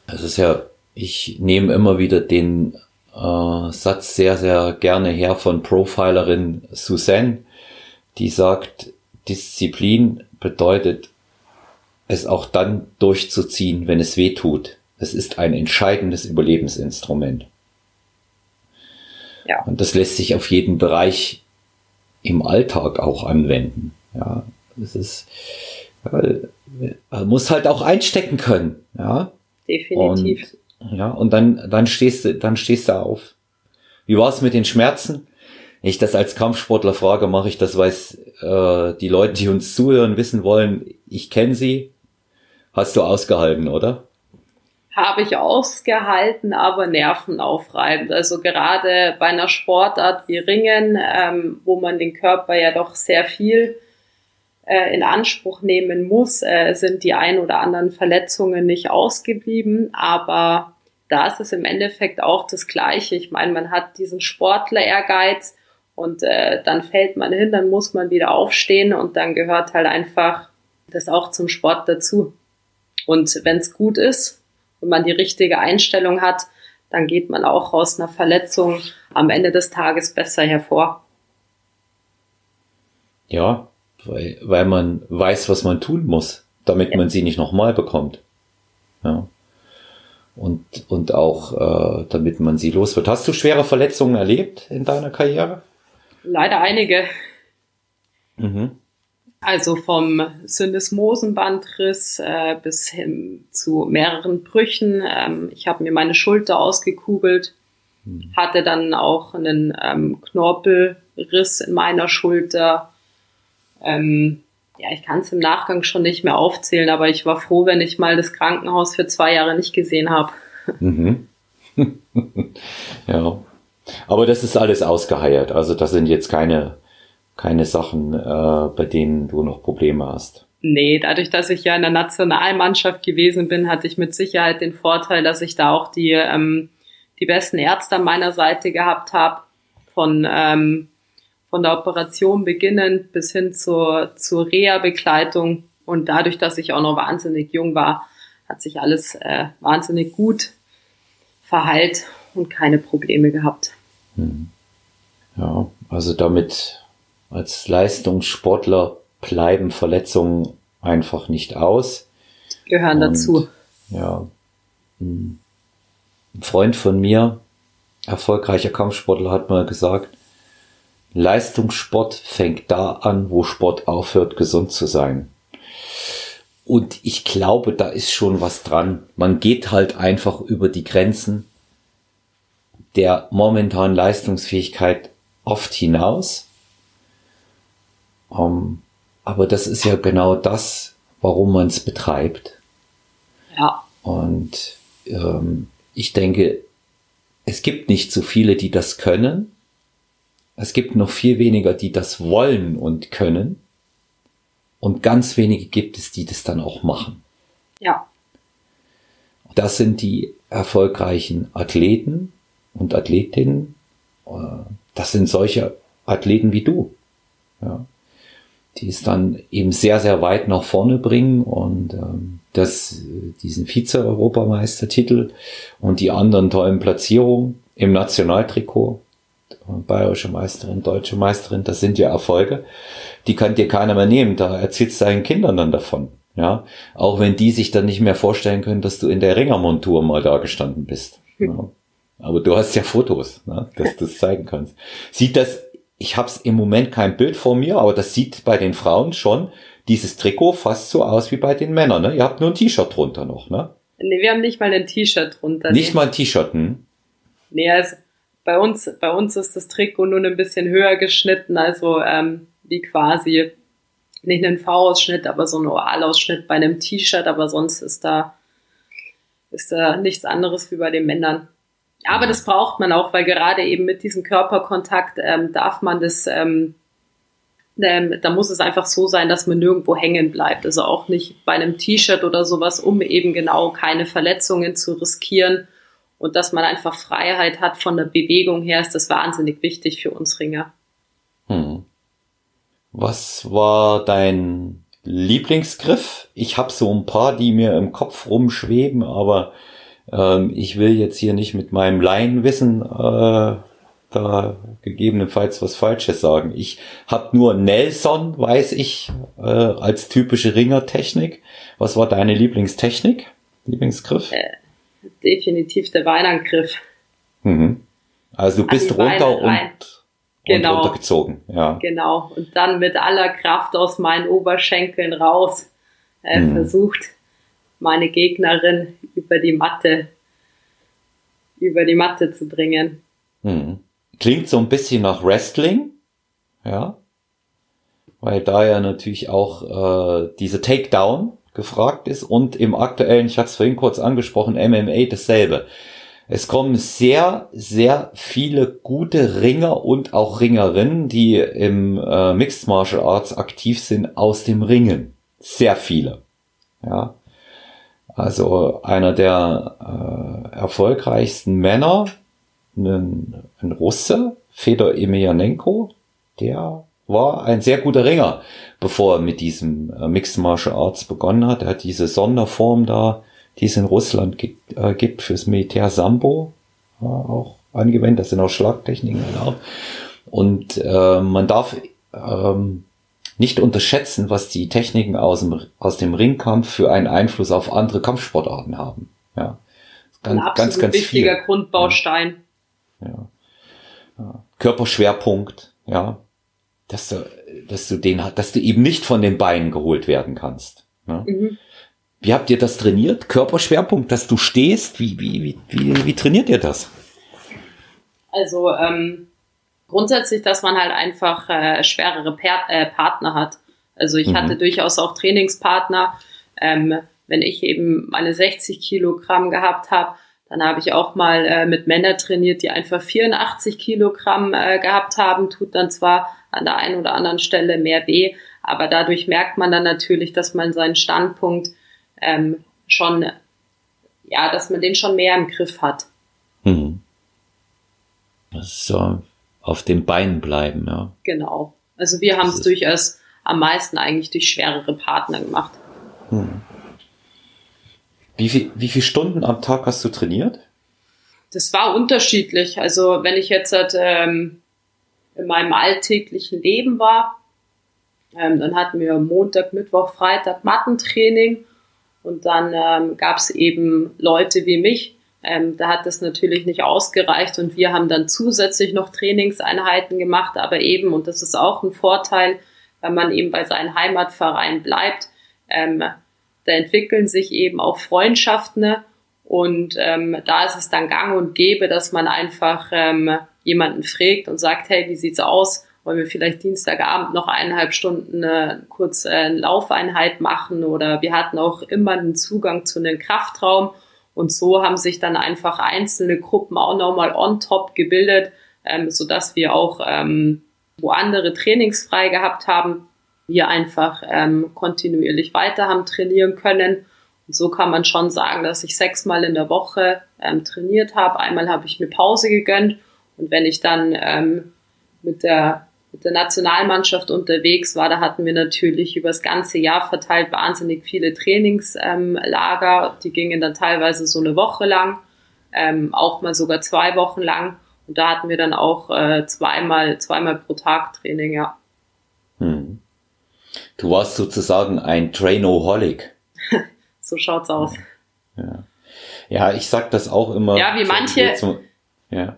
Es ist ja, ich nehme immer wieder den äh, Satz sehr, sehr gerne her von Profilerin Suzanne, die sagt, Disziplin bedeutet es auch dann durchzuziehen, wenn es weh tut. Es ist ein entscheidendes Überlebensinstrument. Ja. Und das lässt sich auf jeden Bereich im Alltag auch anwenden. Ja, es ist, man muss halt auch einstecken können. Ja. Definitiv. Und, ja, und dann, dann stehst du, dann stehst du auf. Wie war es mit den Schmerzen? ich das als Kampfsportler frage, mache ich das, weil äh, die Leute, die uns zuhören, wissen wollen, ich kenne sie. Hast du ausgehalten, oder? Habe ich ausgehalten, aber nervenaufreibend. Also gerade bei einer Sportart wie Ringen, ähm, wo man den Körper ja doch sehr viel äh, in Anspruch nehmen muss, äh, sind die ein oder anderen Verletzungen nicht ausgeblieben. Aber da ist es im Endeffekt auch das Gleiche. Ich meine, man hat diesen Sportler-Ehrgeiz und äh, dann fällt man hin, dann muss man wieder aufstehen und dann gehört halt einfach das auch zum Sport dazu. Und wenn es gut ist, wenn man die richtige Einstellung hat, dann geht man auch aus einer Verletzung am Ende des Tages besser hervor. Ja, weil, weil man weiß, was man tun muss, damit ja. man sie nicht nochmal bekommt. Ja. Und, und auch, äh, damit man sie los wird. Hast du schwere Verletzungen erlebt in deiner Karriere? Leider einige. Mhm. Also vom Syndesmosenbandriss äh, bis hin zu mehreren Brüchen. Ähm, ich habe mir meine Schulter ausgekugelt, mhm. hatte dann auch einen ähm, Knorpelriss in meiner Schulter. Ähm, ja, ich kann es im Nachgang schon nicht mehr aufzählen, aber ich war froh, wenn ich mal das Krankenhaus für zwei Jahre nicht gesehen habe. Mhm. ja. Aber das ist alles ausgeheiert. Also das sind jetzt keine keine Sachen, äh, bei denen du noch Probleme hast. Nee, dadurch, dass ich ja in der Nationalmannschaft gewesen bin, hatte ich mit Sicherheit den Vorteil, dass ich da auch die, ähm, die besten Ärzte an meiner Seite gehabt habe. Von, ähm, von der Operation beginnend bis hin zur, zur Reha-Begleitung. Und dadurch, dass ich auch noch wahnsinnig jung war, hat sich alles äh, wahnsinnig gut verheilt. und keine Probleme gehabt. Hm. Ja, also damit als Leistungssportler bleiben Verletzungen einfach nicht aus. Gehören und, dazu. Ja. Ein Freund von mir, erfolgreicher Kampfsportler, hat mal gesagt, Leistungssport fängt da an, wo Sport aufhört, gesund zu sein. Und ich glaube, da ist schon was dran. Man geht halt einfach über die Grenzen der momentanen Leistungsfähigkeit oft hinaus. Um, ähm, aber das ist ja genau das, warum man es betreibt. Ja. Und ähm, ich denke, es gibt nicht so viele, die das können. Es gibt noch viel weniger, die das wollen und können. Und ganz wenige gibt es, die das dann auch machen. Ja. Das sind die erfolgreichen Athleten und Athletinnen. Äh, das sind solche Athleten wie du. Ja. Die es dann eben sehr, sehr weit nach vorne bringen und ähm, das, diesen Vize-Europameistertitel und die anderen tollen Platzierungen im Nationaltrikot, bayerische Meisterin, deutsche Meisterin, das sind ja Erfolge, die kann dir keiner mehr nehmen, da erzählst deinen Kindern dann davon. Ja, auch wenn die sich dann nicht mehr vorstellen können, dass du in der Ringermontur mal da gestanden bist. Ja. Aber du hast ja Fotos, ne, dass du das zeigen kannst. Sieht das, ich habe es im Moment kein Bild vor mir, aber das sieht bei den Frauen schon dieses Trikot fast so aus wie bei den Männern. Ne? Ihr habt nur ein T-Shirt drunter noch, ne? Nee, wir haben nicht mal ein T-Shirt drunter. Nicht nee. mal ein T-Shirt, hm? Nee, also bei uns, bei uns ist das Trikot nur ein bisschen höher geschnitten, also ähm, wie quasi nicht ein V-Ausschnitt, aber so ein Ovalausschnitt bei einem T-Shirt, aber sonst ist da, ist da nichts anderes wie bei den Männern. Aber das braucht man auch, weil gerade eben mit diesem Körperkontakt ähm, darf man das, ähm, ähm, da muss es einfach so sein, dass man nirgendwo hängen bleibt. Also auch nicht bei einem T-Shirt oder sowas, um eben genau keine Verletzungen zu riskieren. Und dass man einfach Freiheit hat von der Bewegung her, ist das wahnsinnig wichtig für uns Ringer. Hm. Was war dein Lieblingsgriff? Ich habe so ein paar, die mir im Kopf rumschweben, aber ähm, ich will jetzt hier nicht mit meinem Laienwissen äh, da gegebenenfalls was Falsches sagen. Ich habe nur Nelson, weiß ich, äh, als typische Ringertechnik. Was war deine Lieblingstechnik? Lieblingsgriff? Äh, definitiv der Weinangriff. Mhm. Also du bist runter und, genau. und runtergezogen. Ja. Genau. Und dann mit aller Kraft aus meinen Oberschenkeln raus äh, mhm. versucht, meine Gegnerin über die Matte, über die Matte zu bringen. Mhm. Klingt so ein bisschen nach Wrestling, ja, weil da ja natürlich auch äh, diese Takedown gefragt ist und im aktuellen, ich hatte es vorhin kurz angesprochen, MMA dasselbe. Es kommen sehr, sehr viele gute Ringer und auch Ringerinnen, die im äh, Mixed Martial Arts aktiv sind, aus dem Ringen. Sehr viele. Ja. Also einer der äh, erfolgreichsten Männer, ein, ein Russe, Fedor Emelianenko, der war ein sehr guter Ringer, bevor er mit diesem äh, Mixed Martial Arts begonnen hat. Er hat diese Sonderform da, die es in Russland gibt, äh, gibt fürs Militär Sambo, äh, auch angewendet. Das sind auch Schlagtechniken. Genau. Und äh, man darf ähm, nicht unterschätzen, was die Techniken aus dem, aus dem Ringkampf für einen Einfluss auf andere Kampfsportarten haben. Ja. Ganz, Ein ganz, ganz wichtiger viel. Grundbaustein. Ja. ja. Körperschwerpunkt, ja. Dass du, dass du den, dass du eben nicht von den Beinen geholt werden kannst. Ja. Mhm. Wie habt ihr das trainiert? Körperschwerpunkt, dass du stehst? Wie, wie, wie, wie, wie trainiert ihr das? Also, ähm, grundsätzlich, dass man halt einfach äh, schwerere per äh, Partner hat. Also ich mhm. hatte durchaus auch Trainingspartner. Ähm, wenn ich eben meine 60 Kilogramm gehabt habe, dann habe ich auch mal äh, mit Männern trainiert, die einfach 84 Kilogramm äh, gehabt haben. Tut dann zwar an der einen oder anderen Stelle mehr weh, aber dadurch merkt man dann natürlich, dass man seinen Standpunkt ähm, schon, ja, dass man den schon mehr im Griff hat. Mhm. Das ist so auf den Beinen bleiben, ja. Genau. Also wir haben es durchaus am meisten eigentlich durch schwerere Partner gemacht. Hm. Wie, viel, wie viele Stunden am Tag hast du trainiert? Das war unterschiedlich. Also wenn ich jetzt ähm, in meinem alltäglichen Leben war, ähm, dann hatten wir Montag, Mittwoch, Freitag Mattentraining und dann ähm, gab es eben Leute wie mich, ähm, da hat das natürlich nicht ausgereicht und wir haben dann zusätzlich noch Trainingseinheiten gemacht, aber eben, und das ist auch ein Vorteil, wenn man eben bei seinem Heimatverein bleibt, ähm, da entwickeln sich eben auch Freundschaften ne? und ähm, da ist es dann gang und gäbe, dass man einfach ähm, jemanden fragt und sagt, hey, wie sieht's aus? Wollen wir vielleicht Dienstagabend noch eineinhalb Stunden äh, kurz äh, eine Laufeinheit machen oder wir hatten auch immer einen Zugang zu einem Kraftraum und so haben sich dann einfach einzelne Gruppen auch nochmal on top gebildet, ähm, sodass wir auch, ähm, wo andere trainingsfrei gehabt haben, wir einfach ähm, kontinuierlich weiter haben trainieren können. Und so kann man schon sagen, dass ich sechsmal in der Woche ähm, trainiert habe. Einmal habe ich mir Pause gegönnt und wenn ich dann ähm, mit der mit der Nationalmannschaft unterwegs war, da hatten wir natürlich über das ganze Jahr verteilt wahnsinnig viele Trainingslager. Ähm, die gingen dann teilweise so eine Woche lang, ähm, auch mal sogar zwei Wochen lang. Und da hatten wir dann auch äh, zweimal, zweimal pro Tag Training, ja. Hm. Du warst sozusagen ein Trainoholic. so schaut's aus. Ja. ja, ich sag das auch immer. Ja, wie manche. So, ja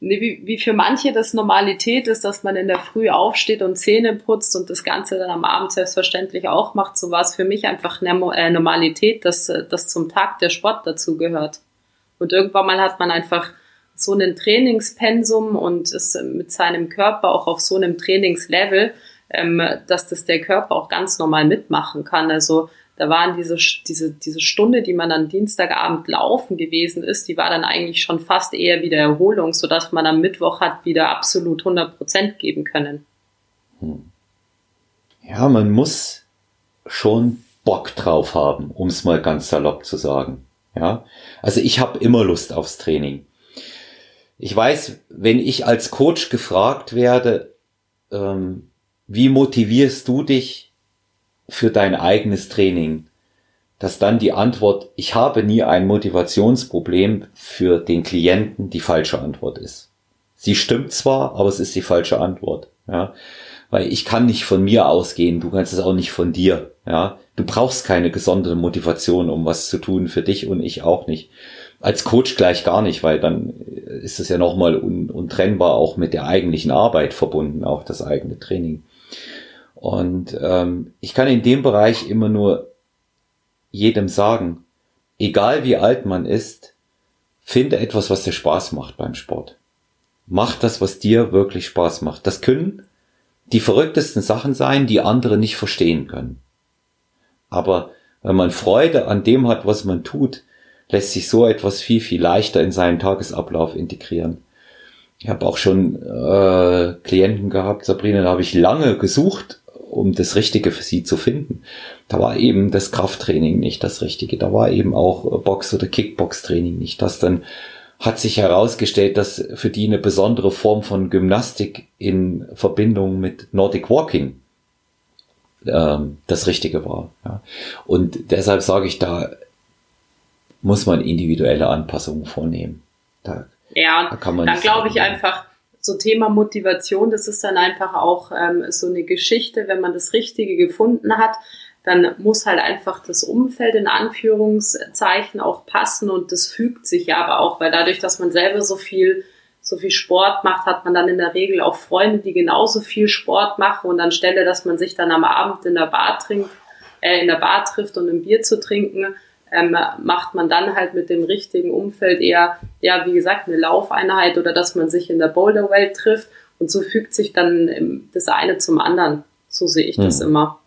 wie, wie für manche das Normalität ist, dass man in der Früh aufsteht und Zähne putzt und das Ganze dann am Abend selbstverständlich auch macht, so war es für mich einfach eine äh, Normalität, dass das zum Tag der Sport dazu gehört. Und irgendwann mal hat man einfach so einen Trainingspensum und ist mit seinem Körper auch auf so einem Trainingslevel, ähm, dass das der Körper auch ganz normal mitmachen kann. Also da waren diese, diese, diese Stunde, die man am Dienstagabend laufen gewesen ist, die war dann eigentlich schon fast eher wieder Erholung, sodass man am Mittwoch hat wieder absolut 100 Prozent geben können. Hm. Ja, man muss schon Bock drauf haben, um es mal ganz salopp zu sagen. Ja, also ich habe immer Lust aufs Training. Ich weiß, wenn ich als Coach gefragt werde, ähm, wie motivierst du dich für dein eigenes Training, dass dann die Antwort, ich habe nie ein Motivationsproblem für den Klienten die falsche Antwort ist. Sie stimmt zwar, aber es ist die falsche Antwort, ja. Weil ich kann nicht von mir ausgehen, du kannst es auch nicht von dir, ja. Du brauchst keine gesonderte Motivation, um was zu tun für dich und ich auch nicht. Als Coach gleich gar nicht, weil dann ist es ja nochmal un untrennbar auch mit der eigentlichen Arbeit verbunden, auch das eigene Training. Und ähm, ich kann in dem Bereich immer nur jedem sagen, egal wie alt man ist, finde etwas, was dir Spaß macht beim Sport. Mach das, was dir wirklich Spaß macht. Das können die verrücktesten Sachen sein, die andere nicht verstehen können. Aber wenn man Freude an dem hat, was man tut, lässt sich so etwas viel, viel leichter in seinen Tagesablauf integrieren. Ich habe auch schon äh, Klienten gehabt, Sabrina, da habe ich lange gesucht, um das Richtige für sie zu finden. Da war eben das Krafttraining nicht das Richtige. Da war eben auch Box- oder Kickbox-Training nicht. Das dann hat sich herausgestellt, dass für die eine besondere Form von Gymnastik in Verbindung mit Nordic Walking ähm, das Richtige war. Ja. Und deshalb sage ich, da muss man individuelle Anpassungen vornehmen. Da, ja, da kann man dann glaube ich einfach, so Thema Motivation, das ist dann einfach auch ähm, so eine Geschichte, wenn man das Richtige gefunden hat, dann muss halt einfach das Umfeld in Anführungszeichen auch passen und das fügt sich ja aber auch, weil dadurch, dass man selber so viel so viel Sport macht, hat man dann in der Regel auch Freunde, die genauso viel Sport machen und anstelle, dass man sich dann am Abend in der Bar trinkt, äh, in der Bar trifft und ein Bier zu trinken, ähm, macht man dann halt mit dem richtigen Umfeld eher, ja, wie gesagt, eine Laufeinheit oder dass man sich in der Boulderwelt trifft und so fügt sich dann das eine zum anderen. So sehe ich das hm. immer.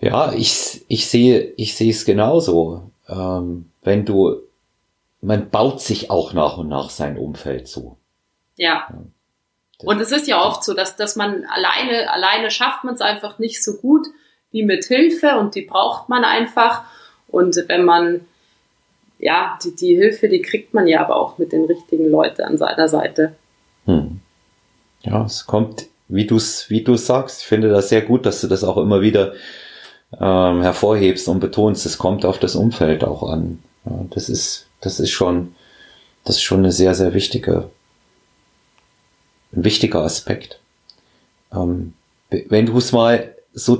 Ja, ich, ich sehe, ich sehe es genauso. Ähm, wenn du, man baut sich auch nach und nach sein Umfeld zu. Ja. Und es ist ja oft so, dass, dass man alleine, alleine schafft man es einfach nicht so gut wie mit Hilfe und die braucht man einfach. Und wenn man, ja, die, die Hilfe, die kriegt man ja aber auch mit den richtigen Leuten an seiner Seite. Hm. Ja, es kommt, wie du es wie du's sagst, ich finde das sehr gut, dass du das auch immer wieder ähm, hervorhebst und betonst, es kommt auf das Umfeld auch an. Ja, das ist, Das ist schon, das ist schon eine sehr, sehr wichtige, ein wichtiger Aspekt. Ähm, wenn du es mal so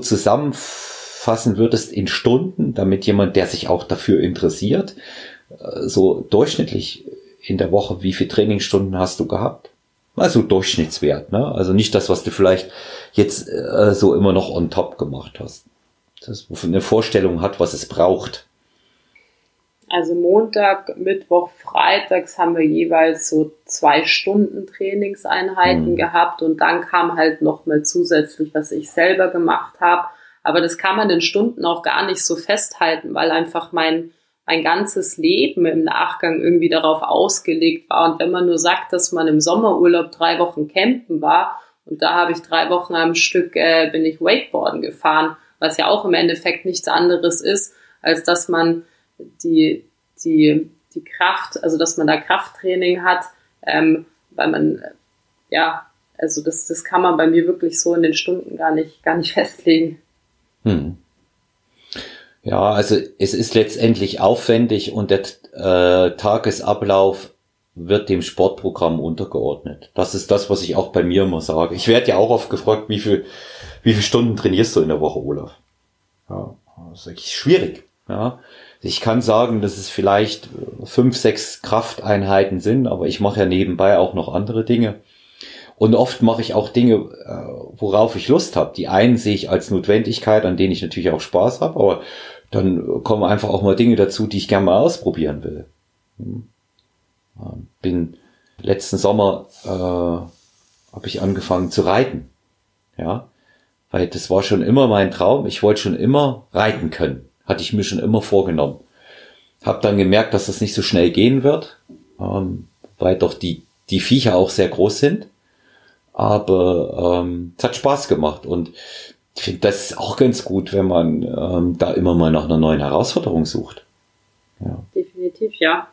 zusammenfassen würdest in Stunden, damit jemand, der sich auch dafür interessiert, äh, so durchschnittlich in der Woche, wie viele Trainingsstunden hast du gehabt? Also Durchschnittswert, ne? Also nicht das, was du vielleicht jetzt äh, so immer noch on top gemacht hast. Das eine Vorstellung hat, was es braucht. Also Montag, Mittwoch, Freitags haben wir jeweils so zwei Stunden Trainingseinheiten mhm. gehabt und dann kam halt noch mal zusätzlich, was ich selber gemacht habe. Aber das kann man in Stunden auch gar nicht so festhalten, weil einfach mein mein ganzes Leben im Nachgang irgendwie darauf ausgelegt war. Und wenn man nur sagt, dass man im Sommerurlaub drei Wochen campen war und da habe ich drei Wochen am Stück äh, bin ich Wakeboarden gefahren, was ja auch im Endeffekt nichts anderes ist, als dass man die, die, die Kraft, also dass man da Krafttraining hat, ähm, weil man, ja, also das, das kann man bei mir wirklich so in den Stunden gar nicht, gar nicht festlegen. Hm. Ja, also es ist letztendlich aufwendig und der äh, Tagesablauf wird dem Sportprogramm untergeordnet. Das ist das, was ich auch bei mir immer sage. Ich werde ja auch oft gefragt, wie viel, wie viele Stunden trainierst du in der Woche, Olaf? Ja, das ist eigentlich schwierig. Ja, ich kann sagen, dass es vielleicht fünf, sechs Krafteinheiten sind, aber ich mache ja nebenbei auch noch andere Dinge. Und oft mache ich auch Dinge, äh, worauf ich Lust habe. Die einen sehe ich als Notwendigkeit, an denen ich natürlich auch Spaß habe, aber dann kommen einfach auch mal Dinge dazu, die ich gerne mal ausprobieren will. Hm. Bin letzten Sommer äh, habe ich angefangen zu reiten. Ja, weil das war schon immer mein Traum. Ich wollte schon immer reiten können. Hatte ich mir schon immer vorgenommen. Hab dann gemerkt, dass das nicht so schnell gehen wird, ähm, weil doch die, die Viecher auch sehr groß sind. Aber ähm, es hat Spaß gemacht und ich finde das ist auch ganz gut, wenn man ähm, da immer mal nach einer neuen Herausforderung sucht. Ja. Definitiv, ja.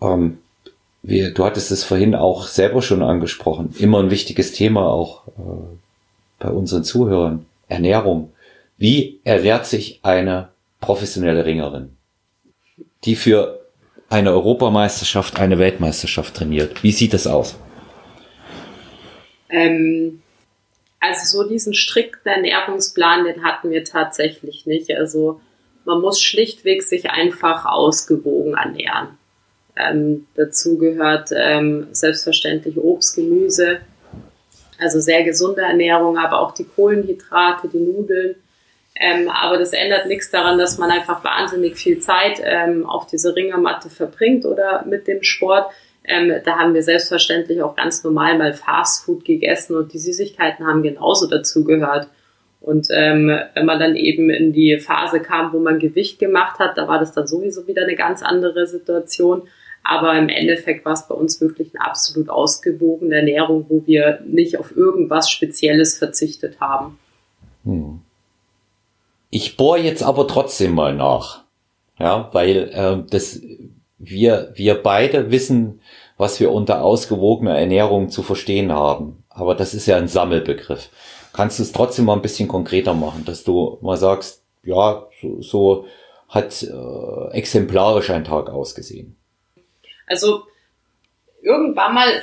Ähm, wir, du hattest es vorhin auch selber schon angesprochen. Immer ein wichtiges Thema auch äh, bei unseren Zuhörern. Ernährung. Wie ernährt sich eine professionelle Ringerin, die für eine Europameisterschaft, eine Weltmeisterschaft trainiert? Wie sieht das aus? Ähm, also so diesen strikten Ernährungsplan, den hatten wir tatsächlich nicht. Also man muss schlichtweg sich einfach ausgewogen ernähren. Ähm, dazu gehört ähm, selbstverständlich Obst, Gemüse, also sehr gesunde Ernährung, aber auch die Kohlenhydrate, die Nudeln. Ähm, aber das ändert nichts daran, dass man einfach wahnsinnig viel Zeit ähm, auf dieser Ringermatte verbringt oder mit dem Sport. Ähm, da haben wir selbstverständlich auch ganz normal mal Fastfood gegessen und die Süßigkeiten haben genauso dazu gehört. Und ähm, wenn man dann eben in die Phase kam, wo man Gewicht gemacht hat, da war das dann sowieso wieder eine ganz andere Situation. Aber im Endeffekt war es bei uns wirklich eine absolut ausgewogene Ernährung, wo wir nicht auf irgendwas Spezielles verzichtet haben. Hm. Ich bohre jetzt aber trotzdem mal nach. Ja, weil äh, das wir, wir beide wissen, was wir unter ausgewogener Ernährung zu verstehen haben. Aber das ist ja ein Sammelbegriff. Kannst du es trotzdem mal ein bisschen konkreter machen, dass du mal sagst, ja, so, so hat äh, exemplarisch ein Tag ausgesehen? Also irgendwann mal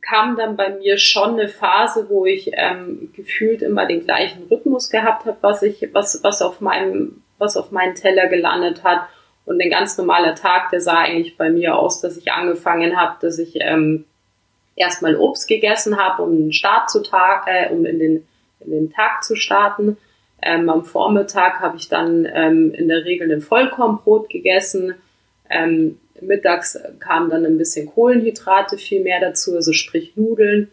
kam dann bei mir schon eine Phase, wo ich ähm, gefühlt immer den gleichen Rhythmus gehabt habe, was ich, was, was auf meinem, was auf meinen Teller gelandet hat. Und ein ganz normaler Tag, der sah eigentlich bei mir aus, dass ich angefangen habe, dass ich ähm, erstmal Obst gegessen habe, um den Start zu Tag, äh, um in den, in den Tag zu starten. Ähm, am Vormittag habe ich dann ähm, in der Regel ein Vollkornbrot gegessen. Ähm, mittags kamen dann ein bisschen Kohlenhydrate viel mehr dazu, also sprich Nudeln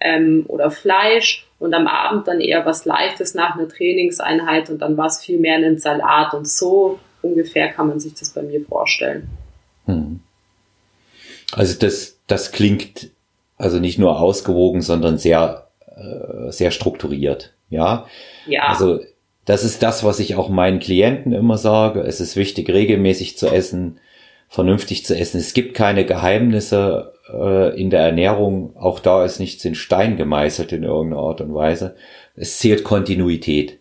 ähm, oder Fleisch. Und am Abend dann eher was Leichtes nach einer Trainingseinheit und dann war es viel mehr ein Salat. Und so ungefähr kann man sich das bei mir vorstellen. Hm. Also das, das klingt also nicht nur ausgewogen, sondern sehr, äh, sehr strukturiert. Ja. Ja. Also das ist das, was ich auch meinen Klienten immer sage. Es ist wichtig, regelmäßig zu essen, vernünftig zu essen. Es gibt keine Geheimnisse äh, in der Ernährung. Auch da ist nichts in Stein gemeißelt in irgendeiner Art und Weise. Es zählt Kontinuität.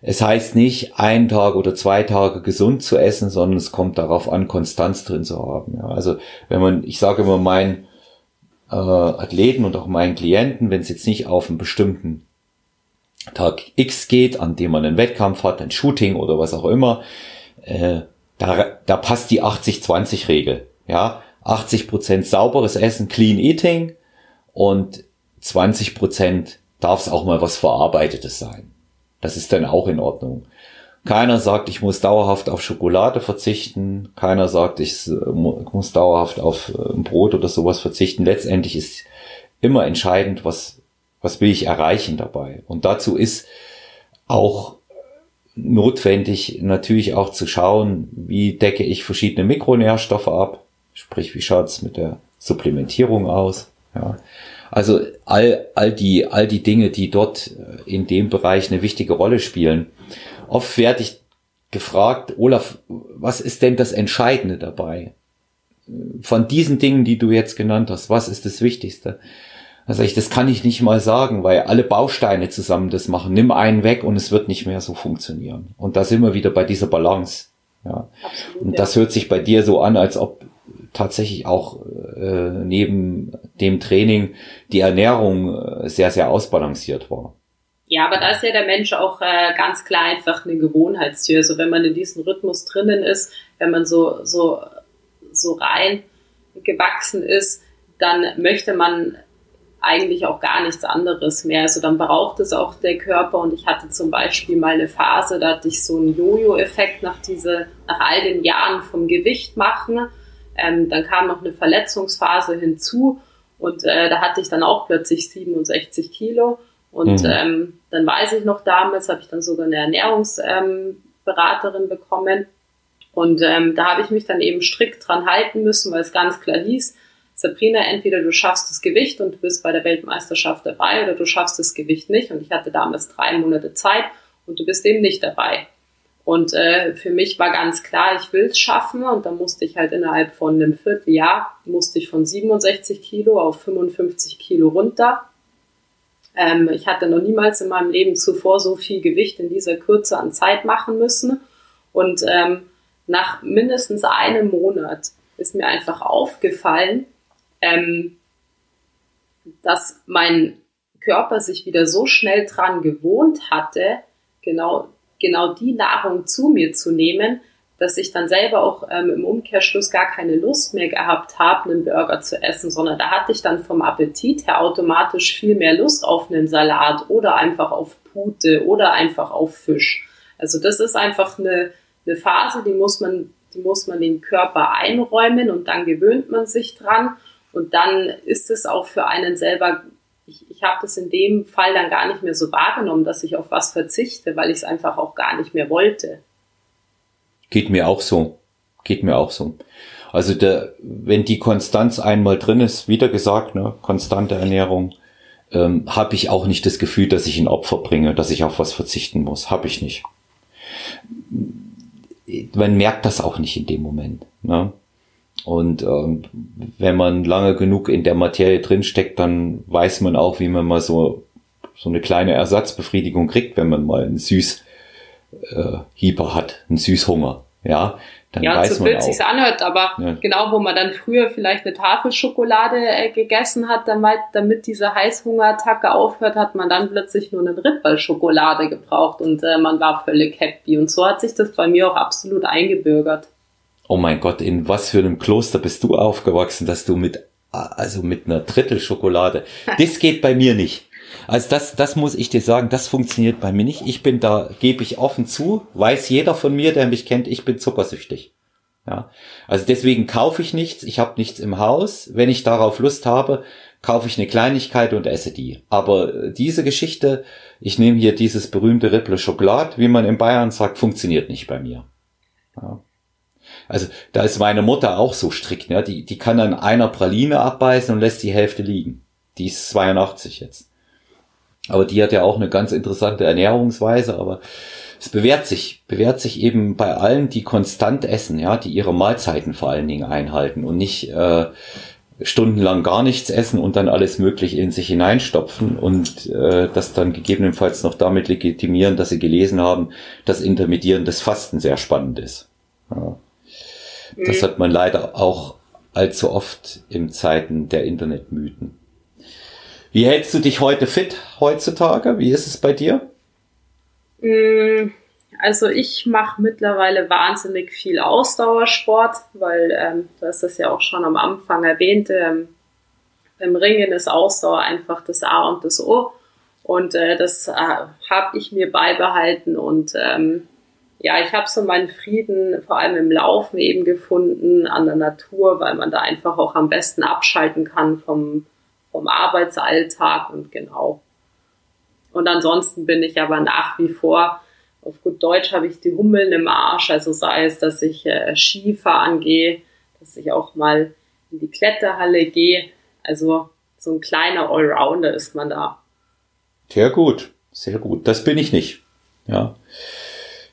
Es heißt nicht, ein Tag oder zwei Tage gesund zu essen, sondern es kommt darauf an, Konstanz drin zu haben. Ja, also wenn man, ich sage immer meinen äh, Athleten und auch meinen Klienten, wenn es jetzt nicht auf einen bestimmten Tag X geht, an dem man einen Wettkampf hat, ein Shooting oder was auch immer, äh, da, da passt die 80-20-Regel. Ja, 80% sauberes Essen, Clean Eating und 20% darf es auch mal was Verarbeitetes sein. Das ist dann auch in Ordnung. Keiner sagt, ich muss dauerhaft auf Schokolade verzichten. Keiner sagt, ich muss dauerhaft auf äh, Brot oder sowas verzichten. Letztendlich ist immer entscheidend, was, was will ich erreichen dabei. Und dazu ist auch notwendig, natürlich auch zu schauen, wie decke ich verschiedene Mikronährstoffe ab. Sprich, wie schaut's mit der Supplementierung aus? Ja. Also all, all, die, all die Dinge, die dort äh, in dem Bereich eine wichtige Rolle spielen. Oft werde ich gefragt, Olaf, was ist denn das Entscheidende dabei? Von diesen Dingen, die du jetzt genannt hast, was ist das Wichtigste? Also ich, das kann ich nicht mal sagen, weil alle Bausteine zusammen das machen. Nimm einen weg und es wird nicht mehr so funktionieren. Und da sind wir wieder bei dieser Balance. Ja. Absolut, und das hört sich bei dir so an, als ob tatsächlich auch äh, neben dem Training die Ernährung äh, sehr, sehr ausbalanciert war. Ja, aber da ist ja der Mensch auch äh, ganz klar einfach eine Gewohnheitstür. Also wenn man in diesem Rhythmus drinnen ist, wenn man so, so, so rein gewachsen ist, dann möchte man eigentlich auch gar nichts anderes mehr. Also dann braucht es auch der Körper und ich hatte zum Beispiel mal eine Phase, da hatte ich so einen Jojo-Effekt nach diese, nach all den Jahren vom Gewicht machen ähm, dann kam noch eine Verletzungsphase hinzu und äh, da hatte ich dann auch plötzlich 67 Kilo. Und mhm. ähm, dann weiß ich noch damals, habe ich dann sogar eine Ernährungsberaterin ähm, bekommen. Und ähm, da habe ich mich dann eben strikt dran halten müssen, weil es ganz klar hieß, Sabrina, entweder du schaffst das Gewicht und du bist bei der Weltmeisterschaft dabei oder du schaffst das Gewicht nicht. Und ich hatte damals drei Monate Zeit und du bist eben nicht dabei. Und äh, für mich war ganz klar, ich will es schaffen. Und dann musste ich halt innerhalb von einem Vierteljahr, musste ich von 67 Kilo auf 55 Kilo runter. Ähm, ich hatte noch niemals in meinem Leben zuvor so viel Gewicht in dieser Kürze an Zeit machen müssen. Und ähm, nach mindestens einem Monat ist mir einfach aufgefallen, ähm, dass mein Körper sich wieder so schnell dran gewohnt hatte, genau genau die Nahrung zu mir zu nehmen, dass ich dann selber auch ähm, im Umkehrschluss gar keine Lust mehr gehabt habe, einen Burger zu essen, sondern da hatte ich dann vom Appetit her automatisch viel mehr Lust auf einen Salat oder einfach auf Pute oder einfach auf Fisch. Also das ist einfach eine, eine Phase, die muss man, die muss man den Körper einräumen und dann gewöhnt man sich dran und dann ist es auch für einen selber ich, ich habe das in dem Fall dann gar nicht mehr so wahrgenommen, dass ich auf was verzichte, weil ich es einfach auch gar nicht mehr wollte. Geht mir auch so. Geht mir auch so. Also der, wenn die Konstanz einmal drin ist, wieder gesagt, ne, konstante Ernährung, ähm, habe ich auch nicht das Gefühl, dass ich ein Opfer bringe, dass ich auf was verzichten muss. Habe ich nicht. Man merkt das auch nicht in dem Moment. Ne? Und ähm, wenn man lange genug in der Materie drinsteckt, dann weiß man auch, wie man mal so, so eine kleine Ersatzbefriedigung kriegt, wenn man mal einen Süß äh, Hieber hat, einen Süßhunger. Ja, dann ja, weiß so man sich's anhört, aber ja. genau, wo man dann früher vielleicht eine Tafel Schokolade äh, gegessen hat, damit, damit diese Heißhungerattacke aufhört, hat man dann plötzlich nur eine Drittball-Schokolade gebraucht und äh, man war völlig happy. Und so hat sich das bei mir auch absolut eingebürgert oh mein Gott, in was für einem Kloster bist du aufgewachsen, dass du mit, also mit einer Drittel Schokolade, das geht bei mir nicht. Also das, das muss ich dir sagen, das funktioniert bei mir nicht. Ich bin da, gebe ich offen zu, weiß jeder von mir, der mich kennt, ich bin zuckersüchtig. Ja, also deswegen kaufe ich nichts, ich habe nichts im Haus. Wenn ich darauf Lust habe, kaufe ich eine Kleinigkeit und esse die. Aber diese Geschichte, ich nehme hier dieses berühmte Ripple Schokolade, wie man in Bayern sagt, funktioniert nicht bei mir. Ja. Also da ist meine Mutter auch so strikt, ne? Die, die kann dann einer Praline abbeißen und lässt die Hälfte liegen. Die ist 82 jetzt. Aber die hat ja auch eine ganz interessante Ernährungsweise, aber es bewährt sich, bewährt sich eben bei allen, die konstant essen, ja, die ihre Mahlzeiten vor allen Dingen einhalten und nicht äh, stundenlang gar nichts essen und dann alles Mögliche in sich hineinstopfen und äh, das dann gegebenenfalls noch damit legitimieren, dass sie gelesen haben, dass intermittierendes Fasten sehr spannend ist. Ja. Das mhm. hat man leider auch allzu oft in Zeiten der Internetmythen. Wie hältst du dich heute fit heutzutage? Wie ist es bei dir? Mm, also ich mache mittlerweile wahnsinnig viel Ausdauersport, weil ähm, du hast das ja auch schon am Anfang erwähnt. Ähm, beim Ringen ist Ausdauer einfach das A und das O. Und äh, das äh, habe ich mir beibehalten und ähm, ja, ich habe so meinen Frieden vor allem im Laufen eben gefunden an der Natur, weil man da einfach auch am besten abschalten kann vom, vom Arbeitsalltag und genau. Und ansonsten bin ich aber nach wie vor, auf gut Deutsch habe ich die Hummeln im Arsch, also sei es, dass ich äh, Skifahren gehe, dass ich auch mal in die Kletterhalle gehe. Also so ein kleiner Allrounder ist man da. Sehr gut, sehr gut. Das bin ich nicht. Ja.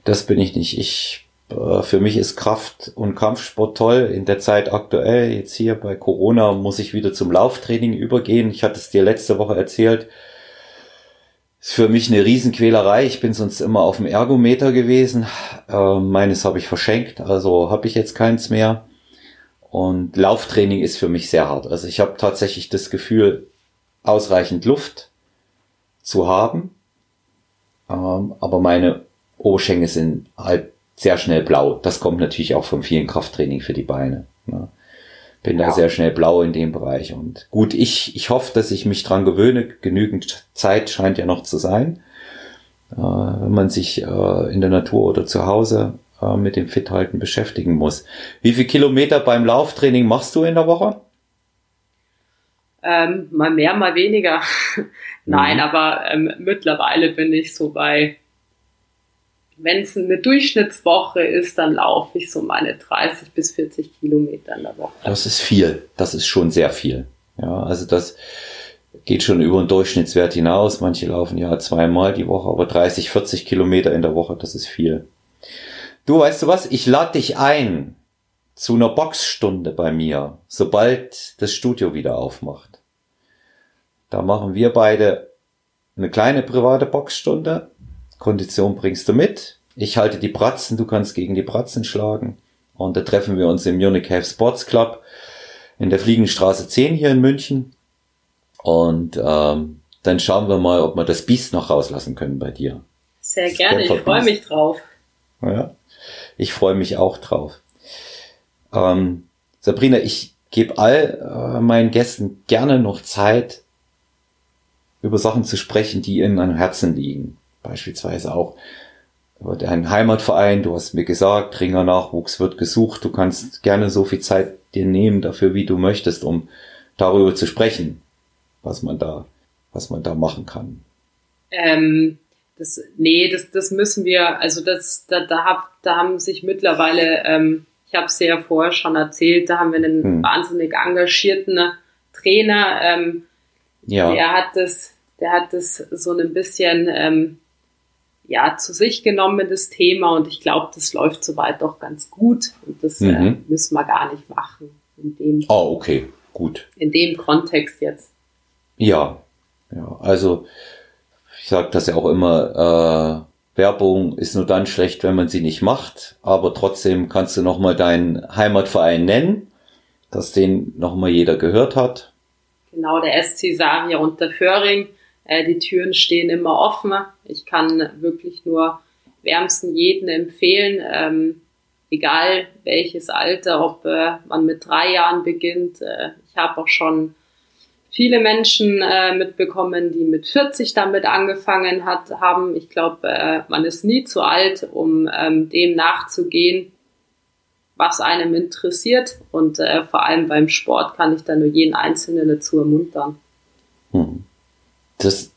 Das bin ich nicht. Ich, äh, für mich ist Kraft- und Kampfsport toll. In der Zeit aktuell, jetzt hier bei Corona, muss ich wieder zum Lauftraining übergehen. Ich hatte es dir letzte Woche erzählt. Ist für mich eine Riesenquälerei. Ich bin sonst immer auf dem Ergometer gewesen. Äh, meines habe ich verschenkt, also habe ich jetzt keins mehr. Und Lauftraining ist für mich sehr hart. Also ich habe tatsächlich das Gefühl, ausreichend Luft zu haben. Ähm, aber meine Oberschenkel sind halt sehr schnell blau. Das kommt natürlich auch vom vielen Krafttraining für die Beine. Ne? Bin ja. da sehr schnell blau in dem Bereich. Und gut, ich, ich hoffe, dass ich mich dran gewöhne. Genügend Zeit scheint ja noch zu sein. Äh, wenn man sich äh, in der Natur oder zu Hause äh, mit dem Fithalten beschäftigen muss. Wie viel Kilometer beim Lauftraining machst du in der Woche? Ähm, mal mehr, mal weniger. Nein, mhm. aber ähm, mittlerweile bin ich so bei wenn es eine Durchschnittswoche ist, dann laufe ich so meine 30 bis 40 Kilometer in der Woche. Das ist viel. Das ist schon sehr viel. Ja, also das geht schon über den Durchschnittswert hinaus. Manche laufen ja zweimal die Woche, aber 30, 40 Kilometer in der Woche, das ist viel. Du weißt du was? Ich lade dich ein zu einer Boxstunde bei mir, sobald das Studio wieder aufmacht. Da machen wir beide eine kleine private Boxstunde Kondition bringst du mit. Ich halte die Bratzen, du kannst gegen die Bratzen schlagen. Und da treffen wir uns im Munich Have Sports Club in der Fliegenstraße 10 hier in München. Und ähm, dann schauen wir mal, ob wir das Biest noch rauslassen können bei dir. Sehr gerne, ich freue mich drauf. Ja, ich freue mich auch drauf. Ähm, Sabrina, ich gebe all äh, meinen Gästen gerne noch Zeit, über Sachen zu sprechen, die ihnen am Herzen liegen beispielsweise auch über deinen Heimatverein. Du hast mir gesagt, Ringer Nachwuchs wird gesucht. Du kannst gerne so viel Zeit dir nehmen dafür, wie du möchtest, um darüber zu sprechen, was man da, was man da machen kann. Ähm, das, nee, das, das müssen wir, also das, da, da, hab, da haben sich mittlerweile, ähm, ich habe es ja vorher schon erzählt, da haben wir einen hm. wahnsinnig engagierten Trainer, ähm, ja. der hat das, der hat das so ein bisschen ähm, ja, zu sich genommen, das Thema. Und ich glaube, das läuft soweit doch ganz gut. Und das äh, mhm. äh, müssen wir gar nicht machen. In dem, oh, okay, gut. In dem Kontext jetzt. Ja, ja, also ich sage das ja auch immer, äh, Werbung ist nur dann schlecht, wenn man sie nicht macht, aber trotzdem kannst du nochmal deinen Heimatverein nennen, dass den nochmal jeder gehört hat. Genau, der SC Saria unter Föhring äh, die Türen stehen immer offen. Ich kann wirklich nur wärmsten jeden empfehlen, ähm, egal welches Alter, ob äh, man mit drei Jahren beginnt. Äh, ich habe auch schon viele Menschen äh, mitbekommen, die mit 40 damit angefangen hat, haben. Ich glaube, äh, man ist nie zu alt, um ähm, dem nachzugehen, was einem interessiert. Und äh, vor allem beim Sport kann ich da nur jeden Einzelnen dazu ermuntern. Das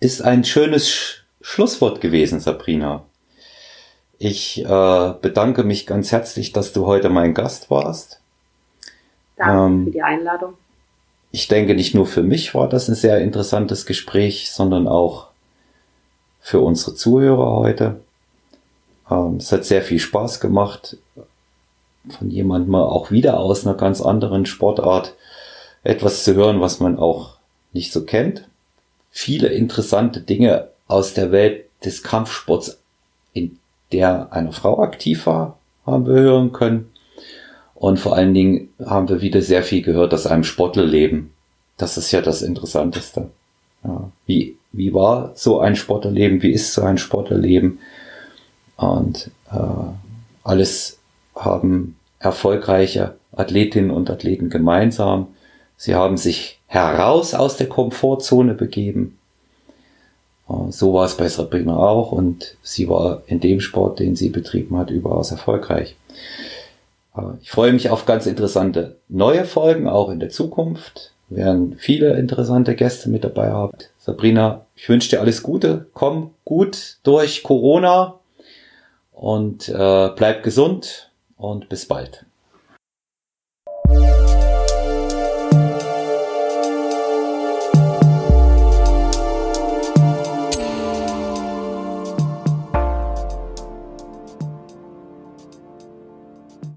ist ein schönes Sch Schlusswort gewesen, Sabrina. Ich äh, bedanke mich ganz herzlich, dass du heute mein Gast warst. Danke ähm, für die Einladung. Ich denke, nicht nur für mich war das ein sehr interessantes Gespräch, sondern auch für unsere Zuhörer heute. Ähm, es hat sehr viel Spaß gemacht, von jemandem auch wieder aus einer ganz anderen Sportart etwas zu hören, was man auch nicht so kennt. Viele interessante Dinge aus der Welt des Kampfsports, in der eine Frau aktiv war, haben wir hören können. Und vor allen Dingen haben wir wieder sehr viel gehört aus einem Sportlerleben. Das ist ja das Interessanteste. Ja, wie, wie war so ein Sportlerleben? Wie ist so ein Sportlerleben? Und äh, alles haben erfolgreiche Athletinnen und Athleten gemeinsam. Sie haben sich heraus aus der Komfortzone begeben. Äh, so war es bei Sabrina auch und sie war in dem Sport, den sie betrieben hat, überaus erfolgreich. Äh, ich freue mich auf ganz interessante neue Folgen, auch in der Zukunft. Wir werden viele interessante Gäste mit dabei haben. Sabrina, ich wünsche dir alles Gute. Komm gut durch Corona und äh, bleib gesund und bis bald.